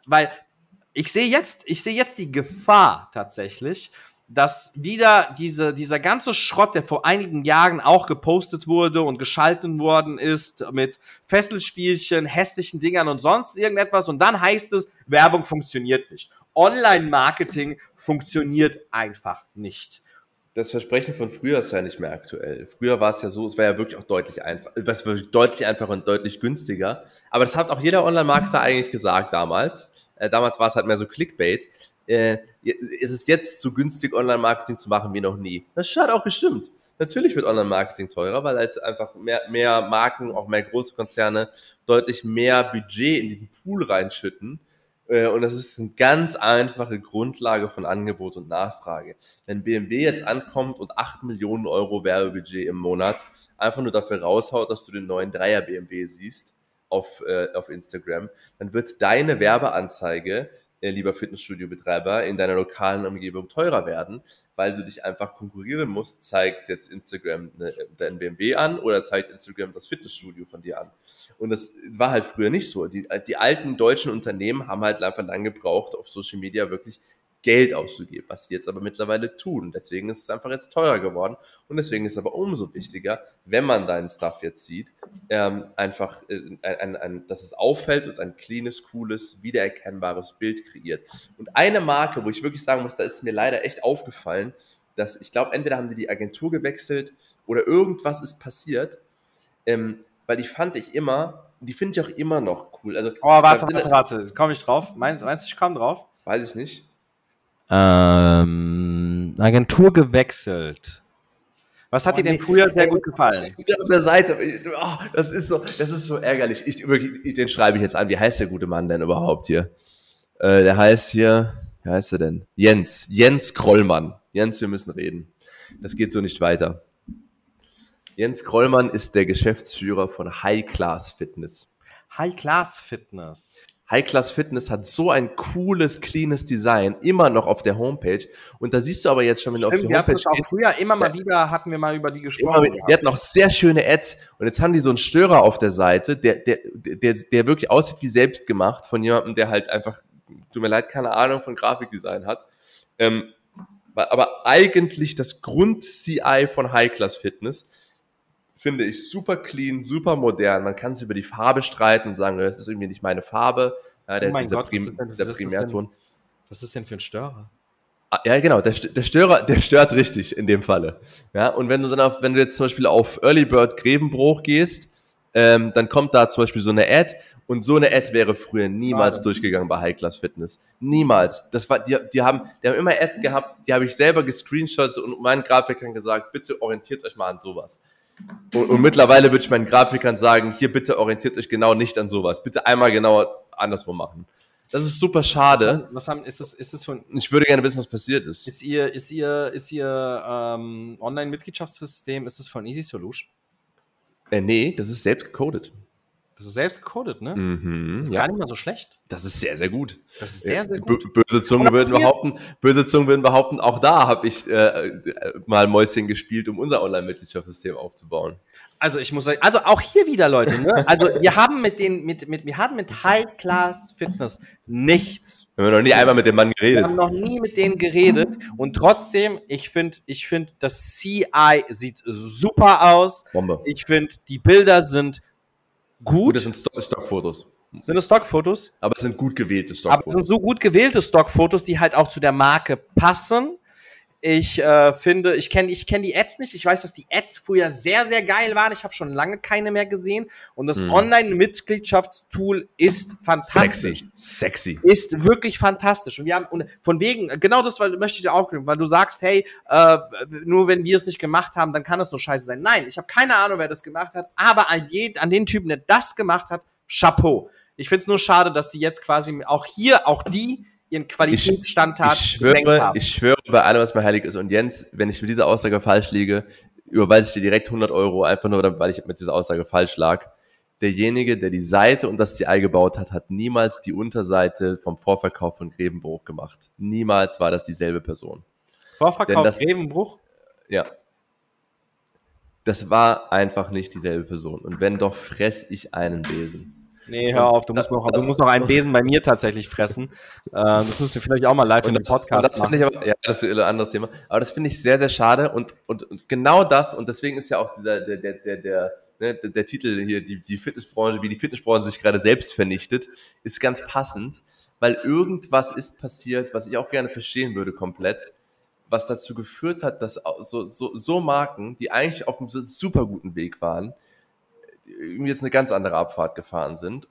weil ich sehe jetzt, ich sehe jetzt die Gefahr tatsächlich, dass wieder diese, dieser ganze Schrott, der vor einigen Jahren auch gepostet wurde und geschalten worden ist mit Fesselspielchen, hässlichen Dingern und sonst irgendetwas und dann heißt es, Werbung funktioniert nicht. Online-Marketing funktioniert einfach nicht. Das Versprechen von früher ist ja nicht mehr aktuell. Früher war es ja so, es war ja wirklich auch deutlich einfach, es war deutlich einfacher und deutlich günstiger. Aber das hat auch jeder Online-Marketer eigentlich gesagt damals. Äh, damals war es halt mehr so Clickbait äh, ist es jetzt so günstig, Online-Marketing zu machen wie noch nie. Das hat auch gestimmt. Natürlich wird Online-Marketing teurer, weil jetzt einfach mehr, mehr Marken, auch mehr große Konzerne deutlich mehr Budget in diesen Pool reinschütten. Äh, und das ist eine ganz einfache Grundlage von Angebot und Nachfrage. Wenn BMW jetzt ankommt und 8 Millionen Euro Werbebudget im Monat einfach nur dafür raushaut, dass du den neuen Dreier BMW siehst auf, äh, auf Instagram, dann wird deine Werbeanzeige äh, lieber Fitnessstudio-Betreiber, in deiner lokalen Umgebung teurer werden, weil du dich einfach konkurrieren musst. Zeigt jetzt Instagram ne, dein BMW an oder zeigt Instagram das Fitnessstudio von dir an? Und das war halt früher nicht so. Die, die alten deutschen Unternehmen haben halt einfach lang gebraucht, auf Social Media wirklich Geld auszugeben, was sie jetzt aber mittlerweile tun. Deswegen ist es einfach jetzt teurer geworden und deswegen ist es aber umso wichtiger, wenn man deinen Stuff jetzt sieht, ähm, einfach, äh, ein, ein, dass es auffällt und ein cleanes, cooles, wiedererkennbares Bild kreiert. Und eine Marke, wo ich wirklich sagen muss, da ist mir leider echt aufgefallen, dass ich glaube, entweder haben die die Agentur gewechselt oder irgendwas ist passiert. ähm, weil die fand ich immer, die finde ich auch immer noch cool. Also, Oh, warte, warte, warte. Komme ich drauf? Meinst, meinst du, ich komme drauf? Weiß ich nicht. Ähm, Agentur gewechselt. Was hat Oh, dir denn nee. früher sehr gut gefallen? Ich bin auf der Seite. Oh, das ist so, das ist so ärgerlich. Ich, ich, den schreibe ich jetzt an. Wie heißt der gute Mann denn überhaupt hier? Äh, der heißt hier, wie heißt er denn? Jens. Jens Krollmann. Jens, wir müssen reden. Das geht so nicht weiter. Jens Krollmann ist der Geschäftsführer von High Class Fitness. High Class Fitness. High Class Fitness hat so ein cooles, cleanes Design, immer noch auf der Homepage. Und da siehst du aber jetzt schon, wenn du auf Stimmt, die Homepage gehst, früher immer mal wieder, hatten wir mal über die gesprochen. mit- die hatten auch sehr schöne Ads und jetzt haben die so einen Störer auf der Seite, der, der, der, der wirklich aussieht wie selbst gemacht von jemandem, der halt einfach, tut mir leid, keine Ahnung von Grafikdesign hat. Ähm, aber eigentlich das Grund-CI von High Class Fitness finde ich super clean, super modern. Man kann sich über die Farbe streiten und sagen, das ist irgendwie nicht meine Farbe. Ja, der, Oh mein dieser, Gott, Prim, ist denn- dieser ist denn- Primärton. Was ist denn für ein Störer? Ah, Ja, genau, der, der Störer, der stört richtig in dem Falle. Ja, und wenn du dann auf, wenn du jetzt zum Beispiel auf Early Bird Grevenbruch gehst, ähm, dann kommt da zum Beispiel so eine Ad und so eine Ad wäre früher niemals Schade. durchgegangen bei High Class Fitness. Niemals. Das war, die, die haben, die haben immer Ad gehabt, die habe ich selber gescreenshot und meinen Grafikern gesagt, bitte orientiert euch mal an sowas. Und, und mittlerweile würde ich meinen Grafikern sagen, hier bitte orientiert euch genau nicht an sowas. Bitte einmal genauer andersrum machen. Das ist super schade. Was haben, ist es, ist es von, Ich würde gerne wissen, was passiert ist. ist ihr, ist ihr, ist ihr ähm, Online-Mitgliedschaftssystem, ist es von Easy Solution? Äh, nee, das ist selbst gecodet. Das ist selbst gecodet, ne? Mhm, Das ist ja. gar nicht mal so schlecht. Das ist sehr, sehr gut. Das ist sehr, sehr gut. bö- Böse Zungen würden behaupten, böse Zungen würden behaupten, auch da habe ich äh, mal Mäuschen gespielt, um unser Online-Mitgliedschaftssystem aufzubauen. Also ich muss sagen, also auch hier wieder, Leute, ne? Also wir haben mit den, mit, mit, wir hatten mit High Class Fitness nichts. Wir haben noch nie einmal mit dem Mann Wir geredet. haben noch nie mit denen geredet und trotzdem, ich finde, ich finde, das CI sieht super aus. Bombe. Ich finde, die Bilder sind Gut, gut. das sind Sto Stockfotos. Sind es Stockfotos? Aber es sind gut gewählte Aber es Stockfotos. sind so gut gewählte Stockfotos, die halt auch zu der Marke passen. Ich äh, finde, ich kenne ich kenn die Ads nicht. Ich weiß, dass die Ads früher sehr, sehr geil waren. Ich habe schon lange keine mehr gesehen. Und das Mhm. Online-Mitgliedschaftstool ist fantastisch. Sexy. Sexy. Ist wirklich fantastisch. Und wir haben, und von wegen, genau das weil, möchte ich dir aufgreifen, weil du sagst, hey, äh, nur wenn wir es nicht gemacht haben, dann kann es nur scheiße sein. Nein, ich habe keine Ahnung, wer das gemacht hat, aber an, je, an den Typen, der das gemacht hat, Chapeau. Ich finde es nur schade, dass die jetzt quasi auch hier, auch die, ihren Qualitätsstandard Ich gesenkt schwöre, haben. ich schwöre bei allem, was mir heilig ist. Und Jens, wenn ich mit dieser Aussage falsch liege, überweise ich dir direkt 100 Euro, einfach nur, weil ich mit dieser Aussage falsch lag. Derjenige, der die Seite und das CI gebaut hat, hat niemals die Unterseite vom Vorverkauf von Grevenbruch gemacht. Niemals war das dieselbe Person. Vorverkauf das- Grevenbruch. Ja. Das war einfach nicht dieselbe Person. Und wenn doch, fress ich einen Besen. Nee, hör auf, du musst noch, du musst noch einen Besen bei mir tatsächlich fressen. Ähm, das müssen wir vielleicht auch mal live in dem Podcast und das machen. ich aber, ja, das ist ein anderes Thema. Aber das finde ich sehr, sehr schade und, und, und genau das, und deswegen ist ja auch dieser, der, der, der, der, ne, der, der Titel hier, die, die Fitnessbranche, wie die Fitnessbranche sich gerade selbst vernichtet, ist ganz passend, weil irgendwas ist passiert, was ich auch gerne verstehen würde komplett, was dazu geführt hat, dass so, so, so Marken, die eigentlich auf einem super guten Weg waren, jetzt eine ganz andere Abfahrt gefahren sind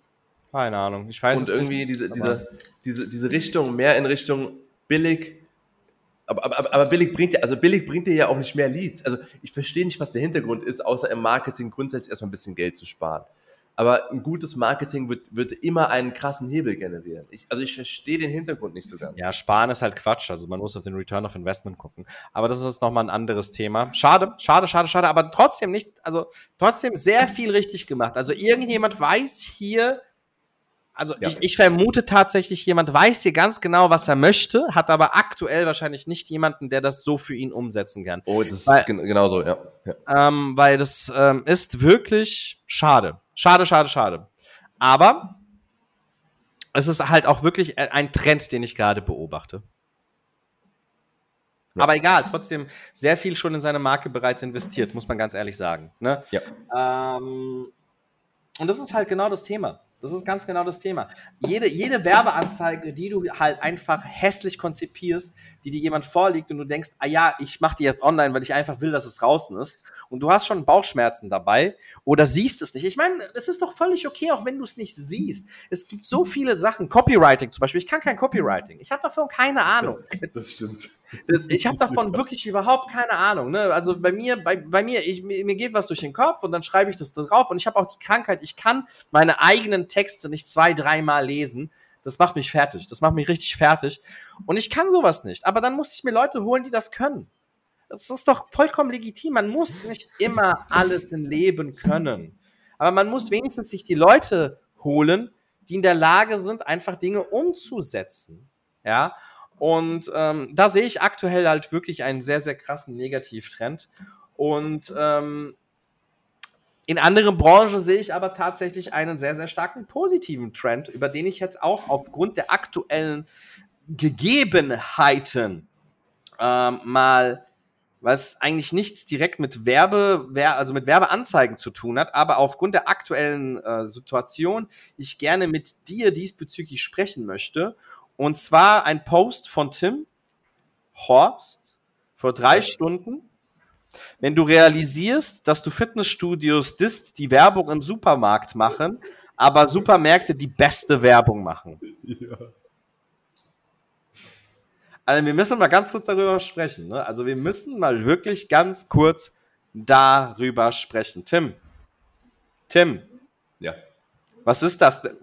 Keine Ahnung, ich weiß und es irgendwie nicht. diese, diese, diese, diese Richtung, mehr in Richtung billig. Aber, aber, aber- aber billig bringt ja, also billig bringt dir ja auch nicht mehr Leads. Also ich verstehe nicht, was der Hintergrund ist, außer im Marketing grundsätzlich erstmal ein bisschen Geld zu sparen. Aber ein gutes Marketing wird, wird immer einen krassen Hebel generieren. Ich, also ich verstehe den Hintergrund nicht so ganz. Ja, sparen ist halt Quatsch. Also man muss auf den Return of Investment gucken. Aber das ist nochmal ein anderes Thema. Schade, schade, schade, schade. Aber trotzdem nicht, also trotzdem sehr viel richtig gemacht. Also irgendjemand weiß hier, also Ja. ich, ich vermute tatsächlich, jemand weiß hier ganz genau, was er möchte, hat aber aktuell wahrscheinlich nicht jemanden, der das so für ihn umsetzen kann. Oh, das Weil- ist gen genauso, ja. ja. Ähm, weil das ähm, ist wirklich schade. Schade, schade, schade. Aber es ist halt auch wirklich äh, ein Trend, den ich gerade beobachte. Ja. Aber egal, trotzdem sehr viel schon in seine Marke bereits investiert, muss man ganz ehrlich sagen. Ne? Ja. Ähm, und das ist halt genau das Thema. Das ist ganz genau das Thema. Jede, jede Werbeanzeige, die du halt einfach hässlich konzipierst, die dir jemand vorlegt und du denkst, ah ja, ich mache die jetzt online, weil ich einfach will, dass es draußen ist. Und du hast schon Bauchschmerzen dabei oder siehst es nicht. Ich meine, es ist doch völlig okay, auch wenn du es nicht siehst. Es gibt so viele Sachen, Copywriting zum Beispiel. Ich kann kein Copywriting. Ich habe davon keine Ahnung. Das, das stimmt. Ich habe davon wirklich überhaupt keine Ahnung. Ne? Also bei mir, bei, bei mir, ich, mir geht was durch den Kopf und dann schreibe ich das da drauf und ich habe auch die Krankheit, ich kann meine eigenen Texte nicht zwei, dreimal lesen. Das macht mich fertig. Das macht mich richtig fertig. Und ich kann sowas nicht. Aber dann muss ich mir Leute holen, die das können. Das ist doch vollkommen legitim. Man muss nicht immer alles im Leben können. Aber man muss wenigstens sich die Leute holen, die in der Lage sind, einfach Dinge umzusetzen. Ja. Und ähm, da sehe ich aktuell halt wirklich einen sehr, sehr krassen Negativtrend. Und ähm, in anderen Branchen sehe ich aber tatsächlich einen sehr, sehr starken positiven Trend, über den ich jetzt auch aufgrund der aktuellen Gegebenheiten ähm, mal was eigentlich nichts direkt mit Werbe, also mit Werbeanzeigen zu tun hat, aber aufgrund der aktuellen äh, Situation ich gerne mit dir diesbezüglich sprechen möchte. Und zwar ein Post von Tim Horst vor drei Stunden. Wenn du realisierst, dass du Fitnessstudios disst, die Werbung im Supermarkt machen, aber Supermärkte die beste Werbung machen. Ja. Also wir müssen mal ganz kurz darüber sprechen. Ne? Also wir müssen mal wirklich ganz kurz darüber sprechen. Tim. Tim. Ja. Was ist das denn?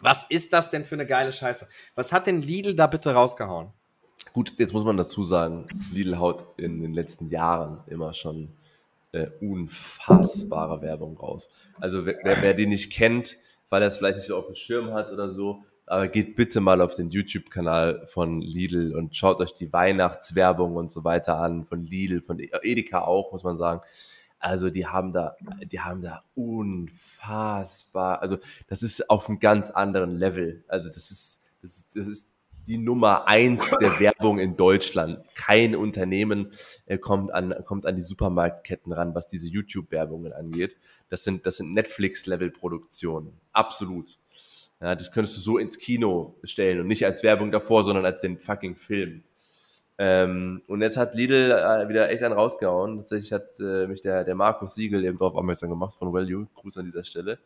Was ist das denn für eine geile Scheiße? Was hat denn Lidl da bitte rausgehauen? Gut, jetzt muss man dazu sagen, Lidl haut in den letzten Jahren immer schon äh, unfassbare Werbung raus. Also wer, wer die nicht kennt, weil er es vielleicht nicht so auf dem Schirm hat oder so, aber geht bitte mal auf den YouTube-Kanal von Lidl und schaut euch die Weihnachtswerbung und so weiter an, von Lidl, von Edeka auch, muss man sagen. Also die haben da, die haben da unfassbar, also das ist auf einem ganz anderen Level. Also das ist, das ist, das ist die Nummer eins der Werbung in Deutschland. Kein Unternehmen äh, kommt an, kommt an die Supermarktketten ran, was diese YouTube-Werbungen angeht. Das sind, das sind Netflix-Level-Produktionen. Absolut. Ja, das könntest du so ins Kino stellen und nicht als Werbung davor, sondern als den fucking Film. Ähm, und jetzt hat Lidl äh, wieder echt einen rausgehauen. Tatsächlich hat äh, mich der, der Markus Siegel eben darauf aufmerksam gemacht von Value. Gruß an dieser Stelle.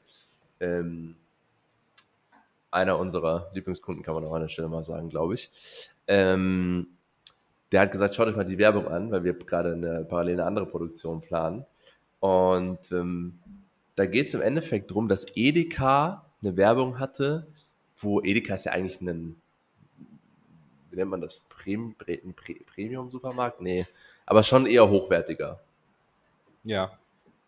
Ähm, einer unserer Lieblingskunden kann man auch an der Stelle mal sagen, glaube ich. Ähm, der hat gesagt, schaut euch mal die Werbung an, weil wir gerade eine parallele andere Produktion planen. Und ähm, da geht es im Endeffekt darum, dass Edeka eine Werbung hatte, wo Edeka ist ja eigentlich ein, wie nennt man das, Prem, Premium-Supermarkt? Nee, aber schon eher hochwertiger. Ja.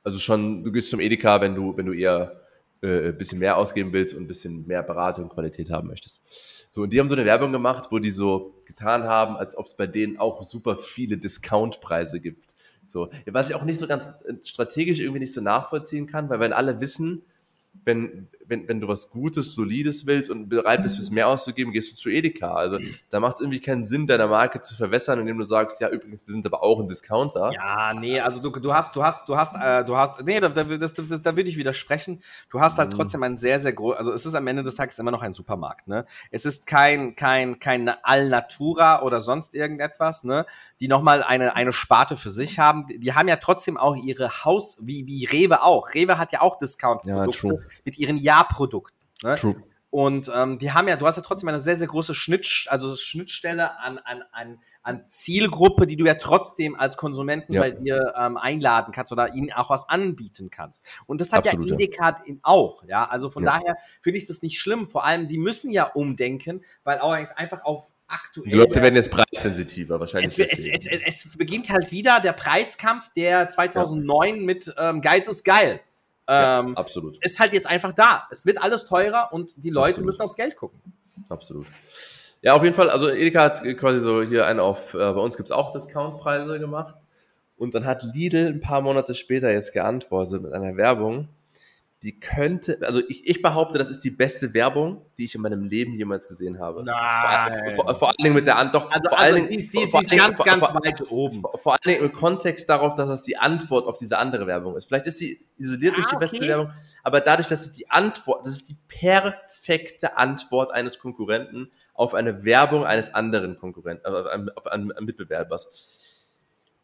Also schon, du gehst zum Edeka, wenn du, wenn du eher äh, ein bisschen mehr ausgeben willst und ein bisschen mehr Beratung und Qualität haben möchtest. So, und die haben so eine Werbung gemacht, wo die so getan haben, als ob es bei denen auch super viele Discountpreise gibt. So, was ich auch nicht so ganz äh, strategisch irgendwie nicht so nachvollziehen kann, weil wenn alle wissen, wenn, wenn, wenn du was Gutes, Solides willst und bereit bist, fürs mehr auszugeben, gehst du zu Edeka. Also da macht es irgendwie keinen Sinn, deine Marke zu verwässern, indem du sagst, ja, übrigens, wir sind aber auch ein Discounter. Ja, nee, also du, du hast, du hast, du hast, äh, du hast, nee, da, da, das, das, da würde ich widersprechen. Du hast halt mhm. trotzdem ein sehr, sehr groß, also es ist am Ende des Tages immer noch ein Supermarkt, ne? Es ist kein, kein, kein Alnatura oder sonst irgendetwas, ne? Die nochmal eine, eine Sparte für sich haben. Die haben ja trotzdem auch ihre Haus, wie, wie Rewe auch. Rewe hat ja auch Discount-Produkte. Ja, mit ihren Ja-Produkten. Ne? True. Und ähm, die haben ja, du hast ja trotzdem eine sehr, sehr große Schnitt, also Schnittstelle an, an, an, an Zielgruppe, die du ja trotzdem als Konsumenten ja. bei dir ähm, einladen kannst oder ihnen auch was anbieten kannst. Und das hat Absolut, ja Edeka ja. auch, ja. Also von ja. daher finde ich das nicht schlimm. Vor allem, sie müssen ja umdenken, weil auch einfach auf aktuell. Die Leute werden jetzt preissensitiver wahrscheinlich. Es, es, es, es, beginnt halt wieder der Preiskampf, der 2009 mit ähm, Geiz ist geil ähm, ja, absolut. Ist halt jetzt einfach da. Es wird alles teurer und die Leute absolut. müssen aufs Geld gucken. Absolut. Ja, auf jeden Fall. Also Edeka hat quasi so hier einen auf, äh, bei uns gibt es auch Discountpreise gemacht. Und dann hat Lidl ein paar Monate später jetzt geantwortet mit einer Werbung, die könnte, also ich, ich behaupte, das ist die beste Werbung, die ich in meinem Leben jemals gesehen habe. Nein. Vor, vor, vor allen Dingen mit der Antwort. Also, vor also allen Dingen, die ist, die ist, die ist ganz, vor, ganz weit oben. Vor, vor, allen Dingen im Kontext darauf, dass das die Antwort auf diese andere Werbung ist. Vielleicht ist sie isoliert ah, nicht die beste okay. Werbung, aber dadurch, dass es die Antwort, das ist die perfekte Antwort eines Konkurrenten auf eine Werbung eines anderen Konkurrenten, äh, auf einen, auf einen Mitbewerbers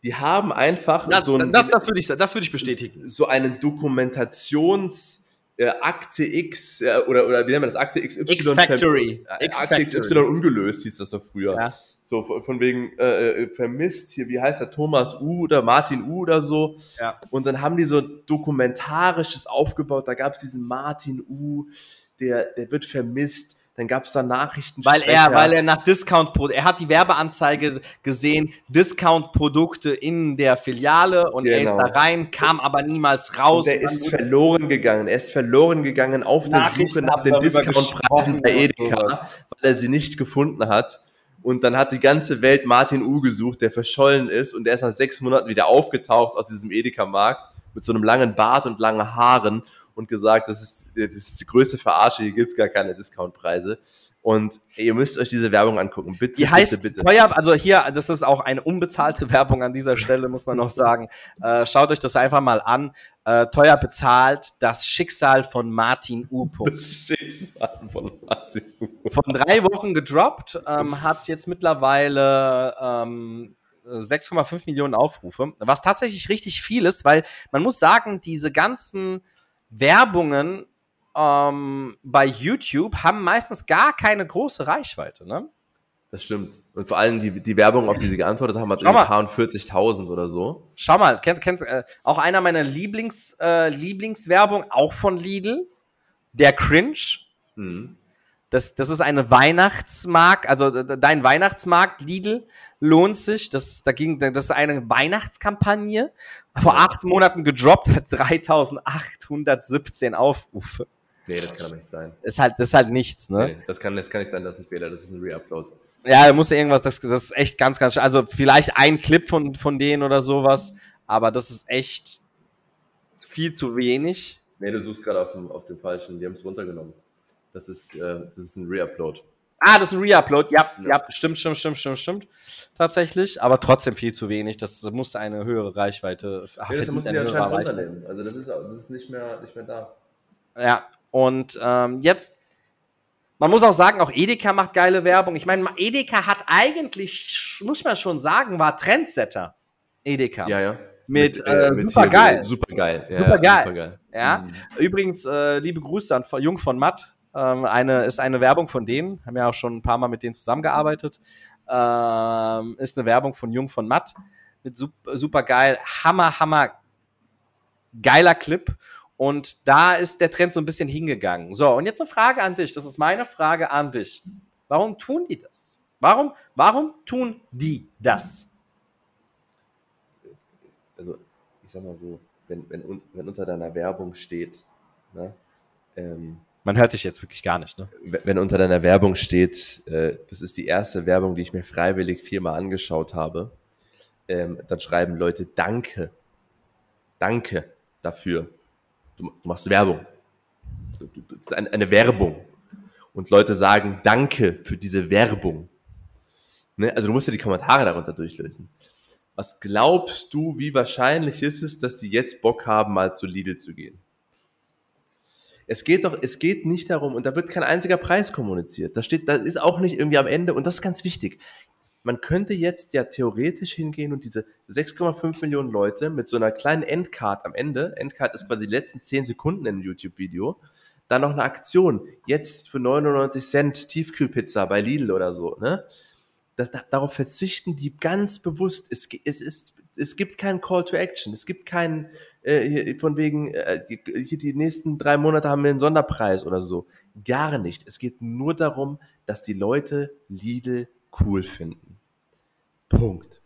die haben einfach Das, so, ein, das, das würde ich, das würde ich bestätigen. so einen Dokumentations äh, Akte X äh, oder, oder wie nennt man das? Akte XY. X-Factory. Äh, Akte XY ungelöst hieß das doch früher. Ja. So von, von wegen äh, äh, vermisst hier, wie heißt der Thomas U oder Martin U oder so. Ja. Und dann haben die so dokumentarisches aufgebaut. Da gab es diesen Martin U, der, der wird vermisst. Dann gab es da Nachrichten. Weil er, weil er nach Discount, er hat die Werbeanzeige gesehen, Discount-Produkte in der Filiale und er ist Genau. da rein, kam aber niemals raus. Und dann ist verloren gegangen. Er ist verloren gegangen auf der Suche nach den Discountpreisen bei Edeka, weil er sie nicht gefunden hat. Und dann hat die ganze Welt Martin U gesucht, der verschollen ist und der ist nach sechs Monaten wieder aufgetaucht aus diesem Edeka-Markt mit so einem langen Bart und langen Haaren und gesagt, das ist, das ist die größte Verarsche, hier gibt's gar keine Discountpreise. Und ihr müsst euch diese Werbung angucken, bitte, Die heißt bitte, bitte. teuer, also hier, das ist auch eine unbezahlte Werbung an dieser Stelle, muss man noch sagen. Äh, schaut euch das einfach mal an. Äh, teuer bezahlt, das Schicksal von Martin U. Das Schicksal von Martin U. Von drei Wochen gedroppt, ähm, hat jetzt mittlerweile ähm, 6,5 Millionen Aufrufe, was tatsächlich richtig viel ist, weil man muss sagen, diese ganzen Werbungen ähm, bei YouTube haben meistens gar keine große Reichweite, ne? Das stimmt. Und vor allem die, die Werbung, auf die sie geantwortet haben, hat Schau mal. ein paar und 40.000 oder so. Schau mal, kennt, kennt, äh, auch einer meiner Lieblings, äh, Lieblingswerbung, auch von Lidl, der Cringe. Mhm. Das, das ist eine Weihnachtsmarkt, also dein Weihnachtsmarkt Lidl lohnt sich. Das, da ging, das ist eine Weihnachtskampagne. Vor acht Monaten gedroppt, hat 3817 Aufrufe. Nee, das kann doch nicht sein. Ist halt, das ist halt nichts, ne? Nee, das kann, das kann nicht sein, das ist ein Fehler, das ist ein Reupload. Ja, da muss irgendwas, das, das ist echt ganz, ganz, also vielleicht ein Clip von, von denen oder sowas, aber das ist echt viel zu wenig. Nee, du suchst gerade auf dem, auf dem falschen, die haben es runtergenommen. Das ist, äh, das ist ein Reupload. Ah, das ist ein Reupload. Ja, ja, Ja. stimmt, stimmt, stimmt, stimmt, stimmt. Tatsächlich, aber trotzdem viel zu wenig. Das muss eine höhere Reichweite. ach, Ja, das eine die anscheinend runternehmen. Also das ist, das ist nicht, mehr, nicht mehr da. Ja, und ähm, jetzt, man muss auch sagen, auch Edeka macht geile Werbung. Ich meine, Edeka hat eigentlich, muss man schon sagen, war Trendsetter. Edeka. Ja, ja. Mit, äh, supergeil. Supergeil. Ja, Supergeil. Ja, supergeil. Ja. Mhm. Übrigens, äh, liebe Grüße an Jung von Matt. Ähm, eine, ist eine Werbung von denen. Haben ja auch schon ein paar Mal mit denen zusammengearbeitet. Ähm, ist eine Werbung von Jung von Matt. Mit super, super geil. Hammer, hammer geiler Clip. Und da ist der Trend so ein bisschen hingegangen. So, und jetzt eine Frage an dich. Das ist meine Frage an dich. Warum tun die das? Warum, warum tun die das? Also, ich sag mal so, wenn, wenn, wenn unter deiner Werbung steht, ne, ähm, Man hört dich jetzt wirklich gar nicht, ne? wenn unter deiner Werbung steht, äh, das ist die erste Werbung, die ich mir freiwillig viermal angeschaut habe, ähm, dann schreiben Leute Danke. Danke dafür. Du, du machst Werbung. Das ist eine, eine Werbung. Und Leute sagen Danke für diese Werbung. Ne? Also du musst ja die Kommentare darunter durchlösen. Was glaubst du, wie wahrscheinlich ist es, dass die jetzt Bock haben, mal zu Lidl zu gehen? Es geht doch, es geht nicht darum, und da wird kein einziger Preis kommuniziert. Da steht, das ist auch nicht irgendwie am Ende, und das ist ganz wichtig. Man könnte jetzt ja theoretisch hingehen und diese 6,5 Millionen Leute mit so einer kleinen Endcard am Ende, Endcard ist quasi die letzten 10 Sekunden in einem YouTube-Video, dann noch eine Aktion, jetzt für 99 Cent Tiefkühlpizza bei Lidl oder so, ne? Das, da, darauf verzichten die ganz bewusst. Es, es, ist, es gibt keinen Call to Action. Es gibt keinen, äh, von wegen, äh, die, hier die nächsten drei Monate haben wir einen Sonderpreis oder so. Gar nicht. Es geht nur darum, dass die Leute Lidl cool finden. Punkt.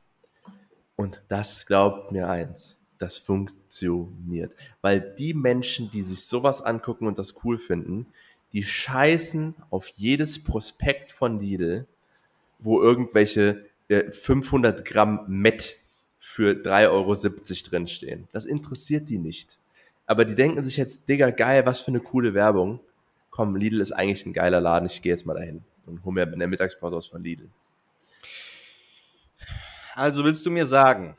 Und das glaubt mir eins. Das funktioniert. Weil die Menschen, die sich sowas angucken und das cool finden, die scheißen auf jedes Prospekt von Lidl, wo irgendwelche äh, 500 Gramm Met für 3,70 Euro drinstehen. Das interessiert die nicht. Aber die denken sich jetzt, Digga, geil, was für eine coole Werbung. Komm, Lidl ist eigentlich ein geiler Laden, ich gehe jetzt mal dahin und hol mir in der Mittagspause aus von Lidl. Also willst du mir sagen,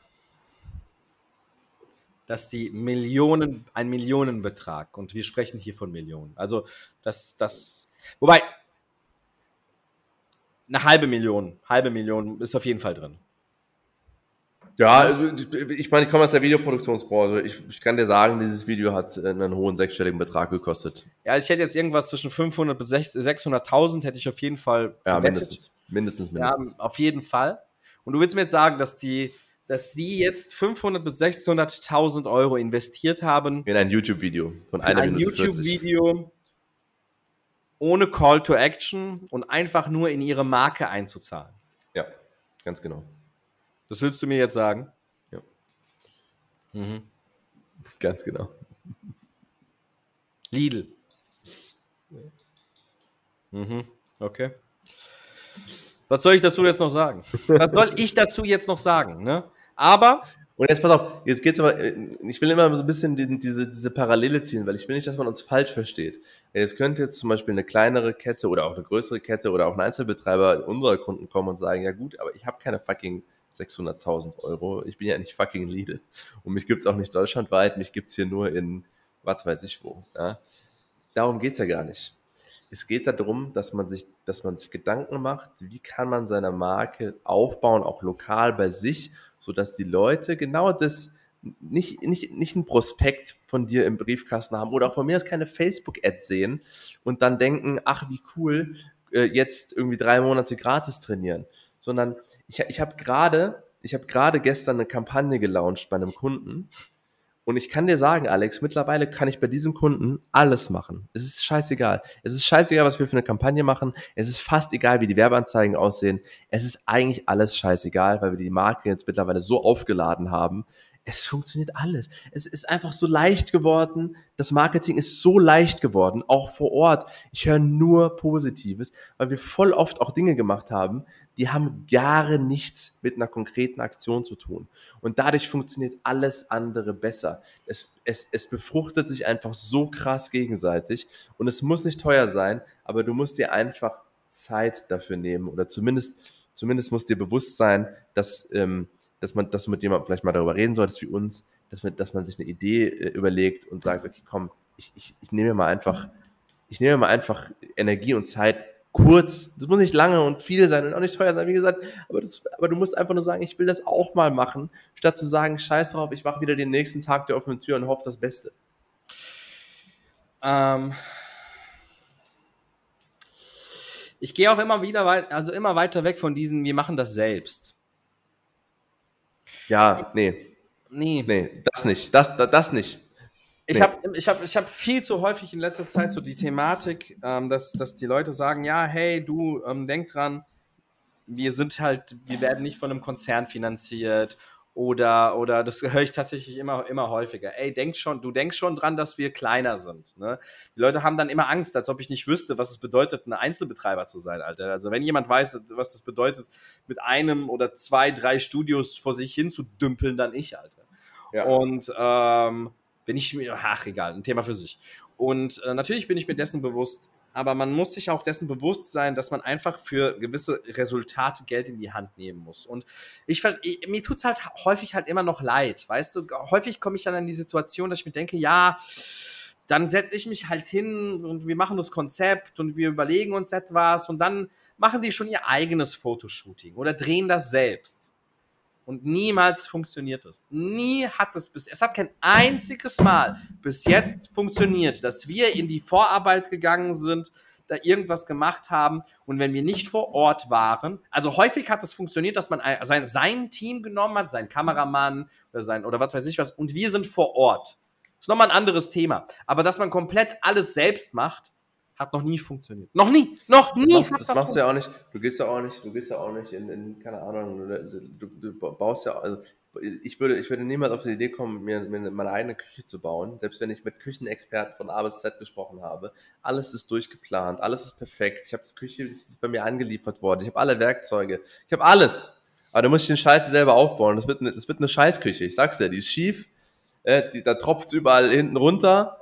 dass die Millionen, ein Millionenbetrag, und wir sprechen hier von Millionen, also dass das, wobei, eine halbe Million, halbe Million ist auf jeden Fall drin. Ja, also, ich meine, ich komme aus der Videoproduktionsbranche. Ich, ich kann dir sagen, dieses Video hat einen hohen sechsstelligen Betrag gekostet. Ja, ich hätte jetzt irgendwas zwischen 500 bis 600.000 hätte ich auf jeden Fall Ja, gewettet. mindestens. Mindestens, Ja, mindestens. auf jeden Fall. Und du willst mir jetzt sagen, dass die, dass die jetzt 500 bis 600.000 Euro investiert haben In ein YouTube-Video von in einer ein Minute 40. YouTube-Video ohne Call to Action und einfach nur in ihre Marke einzuzahlen. Ja, ganz genau. Das willst du mir jetzt sagen? Ja. Ganz genau. Lidl. Mhm. Okay. Was soll ich dazu jetzt noch sagen? Was soll ich dazu jetzt noch sagen? Ne? Aber Und jetzt pass auf, jetzt geht's aber, äh, ich will immer so ein bisschen diesen, diese, diese Parallele ziehen, weil ich will nicht, dass man uns falsch versteht. Es könnte jetzt zum Beispiel eine kleinere Kette oder auch eine größere Kette oder auch ein Einzelbetreiber unserer Kunden kommen und sagen, ja gut, aber ich habe keine fucking 600.000 Euro, ich bin ja nicht fucking Lidl. Und mich gibt's auch nicht deutschlandweit, mich gibt's hier nur in, was weiß ich wo. Ja? Darum geht's ja gar nicht. Es geht darum, dass man sich, dass man sich Gedanken macht, wie kann man seine Marke aufbauen, auch lokal bei sich, so dass die Leute genau das nicht, nicht, nicht ein Prospekt von dir im Briefkasten haben oder auch von mir aus keine Facebook-Ad sehen und dann denken, ach wie cool, äh, jetzt irgendwie drei Monate gratis trainieren, sondern ich, ich habe gerade, ich habe gerade gestern eine Kampagne gelauncht bei einem Kunden und ich kann dir sagen, Alex, mittlerweile kann ich bei diesem Kunden alles machen. Es ist scheißegal. Es ist scheißegal, was wir für eine Kampagne machen. Es ist fast egal, wie die Werbeanzeigen aussehen. Es ist eigentlich alles scheißegal, weil wir die Marke jetzt mittlerweile so aufgeladen haben. Es funktioniert alles. Es ist einfach so leicht geworden. Das Marketing ist so leicht geworden, auch vor Ort. Ich höre nur Positives, weil wir voll oft auch Dinge gemacht haben, die haben gar nichts mit einer konkreten Aktion zu tun. Und dadurch funktioniert alles andere besser. Es, es, es befruchtet sich einfach so krass gegenseitig. Und es muss nicht teuer sein, aber du musst dir einfach Zeit dafür nehmen. Oder zumindest, zumindest muss dir bewusst sein, dass, ähm, dass, man, dass du mit jemandem vielleicht mal darüber reden solltest wie uns, dass man, dass man sich eine Idee äh, überlegt und sagt, okay, komm, ich, ich, ich nehme mir mal einfach, ich nehme mir mal einfach Energie und Zeit kurz, das muss nicht lange und viel sein und auch nicht teuer sein, wie gesagt, aber, das, aber du musst einfach nur sagen, ich will das auch mal machen, statt zu sagen, scheiß drauf, ich mache wieder den nächsten Tag der offenen Tür und hoffe das Beste. Ähm, ich gehe auch immer wieder weit, also immer weiter weg von diesen, wir machen das selbst. Ja, nee, Nee. nee, das nicht, das, das, das nicht. Ich Nee. habe ich hab, ich hab viel zu häufig in letzter Zeit so die Thematik, ähm, dass, dass die Leute sagen, ja, hey, du, ähm, denk dran, wir sind halt, wir werden nicht von einem Konzern finanziert oder, oder das höre ich tatsächlich immer, immer häufiger. Ey, denk schon, du denkst schon dran, dass wir kleiner sind. Ne? Die Leute haben dann immer Angst, als ob ich nicht wüsste, was es bedeutet, ein Einzelbetreiber zu sein, Alter. Also wenn jemand weiß, was das bedeutet, mit einem oder zwei, drei Studios vor sich hin zu dümpeln, dann ich, Alter. Ja. Und ähm, wenn ich mir, ach egal, ein Thema für sich. Und äh, natürlich bin ich mir dessen bewusst, aber man muss sich auch dessen bewusst sein, dass man einfach für gewisse Resultate Geld in die Hand nehmen muss. Und ich, ich mir tut's halt häufig halt immer noch leid, weißt du? Häufig komme ich dann in die Situation, dass ich mir denke, ja, dann setze ich mich halt hin und wir machen das Konzept und wir überlegen uns etwas und dann machen die schon ihr eigenes Fotoshooting oder drehen das selbst. Und niemals funktioniert es. Nie hat es bis, es hat kein einziges Mal bis jetzt funktioniert, dass wir in die Vorarbeit gegangen sind, da irgendwas gemacht haben und wenn wir nicht vor Ort waren, also häufig hat es funktioniert, dass man ein, sein, sein Team genommen hat, sein Kameramann oder sein, oder was weiß ich was, und wir sind vor Ort. Ist nochmal ein anderes Thema. Aber dass man komplett alles selbst macht, hat noch nie funktioniert. Noch nie, noch nie. Das, hat das machst du ja auch nicht, du gehst ja auch nicht, du gehst ja auch nicht in, in keine Ahnung, du, du, du baust ja, also ich würde, ich würde niemals auf die Idee kommen, mir, mir meine eigene Küche zu bauen, selbst wenn ich mit Küchenexperten von A bis Z gesprochen habe. Alles ist durchgeplant, alles ist perfekt. Ich habe die Küche, die ist bei mir angeliefert worden, ich habe alle Werkzeuge, ich habe alles. Aber da muss ich den Scheiß selber aufbauen. Das wird eine, das wird eine Scheißküche, ich sag's dir, die ist schief, äh, die, da tropft überall hinten runter.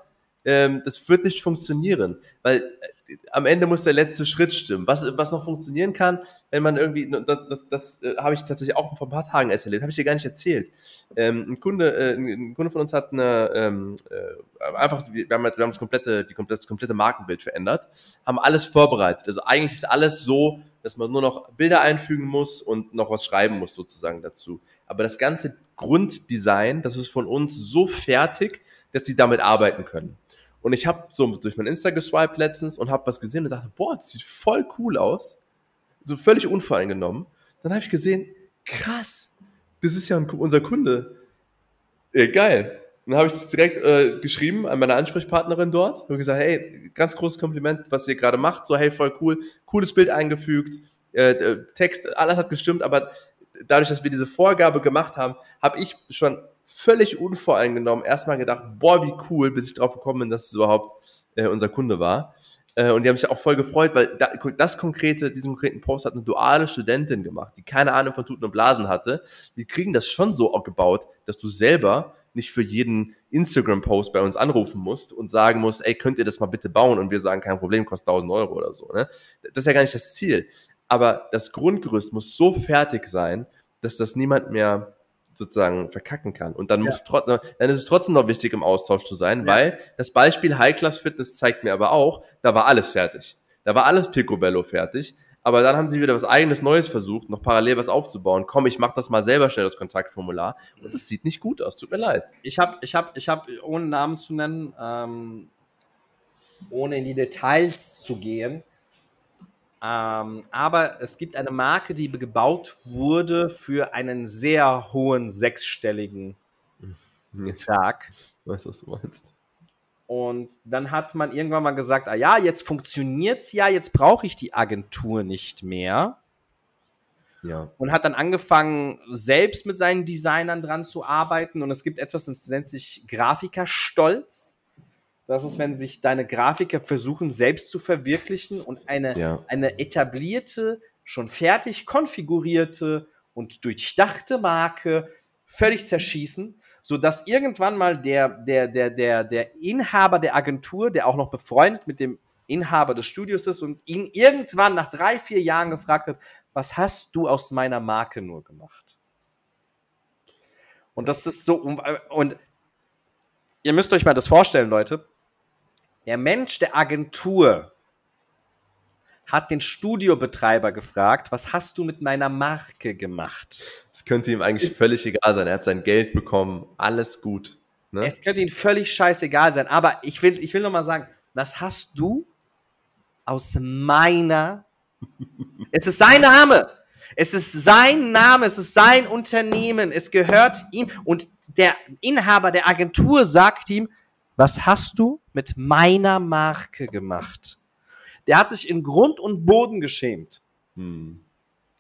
Ähm, das wird nicht funktionieren, weil äh, am Ende muss der letzte Schritt stimmen. Was, was noch funktionieren kann, wenn man irgendwie, das, das, das äh, habe ich tatsächlich auch vor ein paar Tagen erst erlebt, habe ich dir gar nicht erzählt. Ähm, ein, Kunde, äh, ein Kunde von uns hat eine, ähm, äh, einfach, wir haben, wir haben das komplette, die das komplette Markenbild verändert, haben alles vorbereitet. Also eigentlich ist alles so, dass man nur noch Bilder einfügen muss und noch was schreiben muss sozusagen dazu. Aber das ganze Grunddesign, das ist von uns so fertig, dass sie damit arbeiten können. Und ich habe so durch mein Insta geswiped letztens und habe was gesehen und dachte, boah, das sieht voll cool aus. So völlig unvoreingenommen. Dann habe ich gesehen, krass, das ist ja ein, unser Kunde. Ja, geil. dann habe ich das direkt äh, geschrieben an meine Ansprechpartnerin dort. Und gesagt, hey, ganz großes Kompliment, was ihr gerade macht. So, hey, voll cool. Cooles Bild eingefügt. Äh, Text, alles hat gestimmt, aber dadurch, dass wir diese Vorgabe gemacht haben, habe ich schon völlig unvoreingenommen erstmal gedacht, boah, wie cool, bis ich drauf gekommen bin, dass es überhaupt äh, unser Kunde war. Äh, und die haben sich auch voll gefreut, weil da, das konkrete, diesen konkreten Post hat eine duale Studentin gemacht, die keine Ahnung von Tuten und Blasen hatte. Wir kriegen das schon so gebaut, dass du selber nicht für jeden Instagram-Post bei uns anrufen musst und sagen musst, ey, könnt ihr das mal bitte bauen? Und wir sagen, kein Problem, kostet 1000 Euro oder so. Ne? Das ist ja gar nicht das Ziel. Aber das Grundgerüst muss so fertig sein, dass das niemand mehr sozusagen verkacken kann. Und dann, ja. muss trotzdem, dann ist es trotzdem noch wichtig, im Austausch zu sein, ja. weil das Beispiel High Class Fitness zeigt mir aber auch, da war alles fertig. Da war alles Picobello fertig. Aber dann haben sie wieder was eigenes Neues versucht, noch parallel was aufzubauen. Komm, ich mach das mal selber schnell, das Kontaktformular. Und das sieht nicht gut aus. Tut mir leid. Ich habe, ich habe, ich habe, ohne Namen zu nennen, ähm, ohne in die Details zu gehen, ähm, aber es gibt eine Marke, die gebaut wurde für einen sehr hohen sechsstelligen Betrag. Weißt du, was du meinst? Und dann hat man irgendwann mal gesagt, ah ja, jetzt funktioniert's ja, jetzt brauche ich die Agentur nicht mehr. Ja. Und hat dann angefangen, selbst mit seinen Designern dran zu arbeiten. Und es gibt etwas, das nennt sich Grafikerstolz. Das ist, wenn sich deine Grafiker versuchen, selbst zu verwirklichen und eine, ja. eine etablierte, schon fertig konfigurierte und durchdachte Marke völlig zerschießen, sodass irgendwann mal der, der, der, der, der Inhaber der Agentur, der auch noch befreundet mit dem Inhaber des Studios ist und ihn irgendwann nach drei, vier Jahren gefragt hat, was hast du aus meiner Marke nur gemacht? Und das ist so, und ihr müsst euch mal das vorstellen, Leute. Der Mensch der Agentur hat den Studiobetreiber gefragt, was hast du mit meiner Marke gemacht? Es könnte ihm eigentlich völlig egal sein. Er hat sein Geld bekommen, alles gut. Ne? Es könnte ihm völlig scheißegal sein. Aber ich will, ich will noch mal sagen, was hast du aus meiner? es ist sein Name. Es ist sein Name, es ist sein Unternehmen, es gehört ihm und der Inhaber der Agentur sagt ihm, was hast du mit meiner Marke gemacht? Der hat sich in Grund und Boden geschämt. Hm.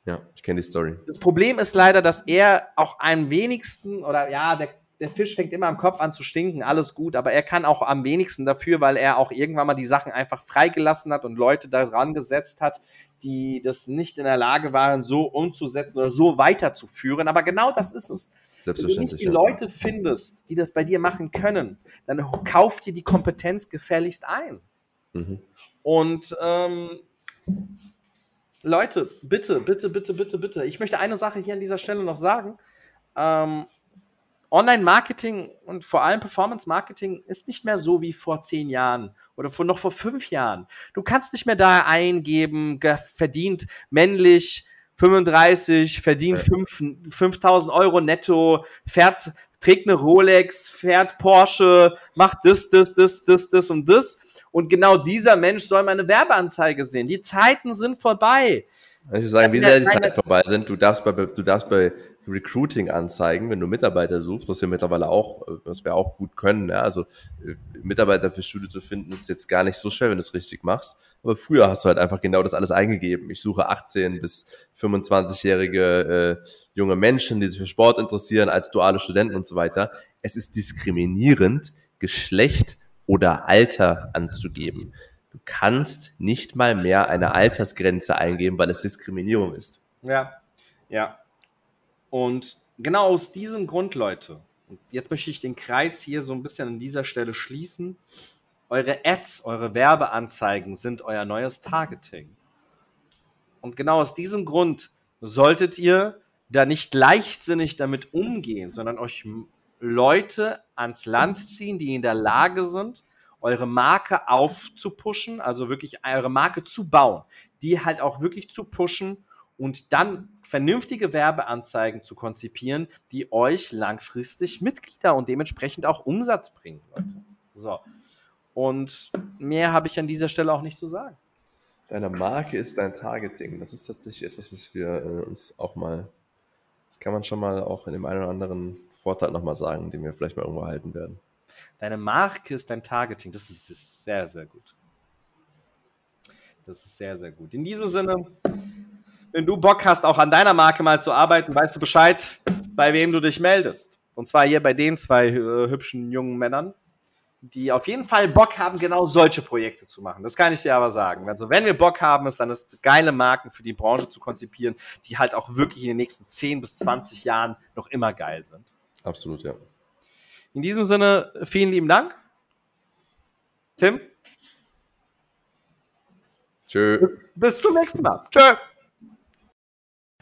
Ja, ich kenne die Story. Das Problem ist leider, dass er auch am wenigsten, oder ja, der, der Fisch fängt immer am Kopf an zu stinken, alles gut, aber er kann auch am wenigsten dafür, weil er auch irgendwann mal die Sachen einfach freigelassen hat und Leute daran gesetzt hat, die das nicht in der Lage waren, so umzusetzen oder so weiterzuführen. Aber genau das ist es. Wenn du nicht die. Leute findest, die das bei dir machen können, dann kauf dir die Kompetenz gefälligst ein. Mhm. Und ähm, Leute, bitte, bitte, bitte, bitte, bitte. Ich möchte eine Sache hier an dieser Stelle noch sagen. Ähm, Online-Marketing und vor allem Performance-Marketing ist nicht mehr so wie vor zehn Jahren oder vor, noch vor fünf Jahren. Du kannst nicht mehr da eingeben, verdient männlich 35, verdient ja. 5000 Euro netto, fährt, trägt eine Rolex, fährt Porsche, macht das, das, das, das, das und das. Und genau dieser Mensch soll meine Werbeanzeige sehen. Die Zeiten sind vorbei. Ich würde sagen, wie sehr die Zeiten vorbei sind. Du darfst bei, du darfst bei Recruiting-Anzeigen, wenn du Mitarbeiter suchst, was wir mittlerweile auch, was wir auch gut können. Ja? Also äh, Mitarbeiter für Studio zu finden, ist jetzt gar nicht so schwer, wenn du es richtig machst. Aber früher hast du halt einfach genau das alles eingegeben. Ich suche 18 bis 25-jährige äh, junge Menschen, die sich für Sport interessieren, als duale Studenten und so weiter. Es ist diskriminierend, Geschlecht oder Alter anzugeben. Du kannst nicht mal mehr eine Altersgrenze eingeben, weil es Diskriminierung ist. Ja, ja. Und genau aus diesem Grund, Leute, und jetzt möchte ich den Kreis hier so ein bisschen an dieser Stelle schließen. Eure Ads, eure Werbeanzeigen sind euer neues Targeting. Und genau aus diesem Grund solltet ihr da nicht leichtsinnig damit umgehen, sondern euch Leute ans Land ziehen, die in der Lage sind, eure Marke aufzupuschen, also wirklich eure Marke zu bauen, die halt auch wirklich zu pushen und dann vernünftige Werbeanzeigen zu konzipieren, die euch langfristig Mitglieder und dementsprechend auch Umsatz bringen, Leute. So. Und mehr habe ich an dieser Stelle auch nicht zu sagen. Deine Marke ist dein Targeting. Das ist tatsächlich etwas, was wir äh, uns auch mal, das kann man schon mal auch in dem einen oder anderen Vorteil nochmal sagen, den wir vielleicht mal irgendwo halten werden. Deine Marke ist dein Targeting. Das ist, ist sehr, sehr gut. Das ist sehr, sehr gut. In diesem Sinne, wenn du Bock hast, auch an deiner Marke mal zu arbeiten, weißt du Bescheid, bei wem du dich meldest. Und zwar hier bei den zwei äh, hübschen jungen Männern, die auf jeden Fall Bock haben, genau solche Projekte zu machen. Das kann ich dir aber sagen. Also wenn wir Bock haben, ist dann ist geile Marken für die Branche zu konzipieren, die halt auch wirklich in den nächsten 10 bis 20 Jahren noch immer geil sind. Absolut, ja. In diesem Sinne, vielen lieben Dank. Tim. Tschö. Bis zum nächsten Mal. Tschö.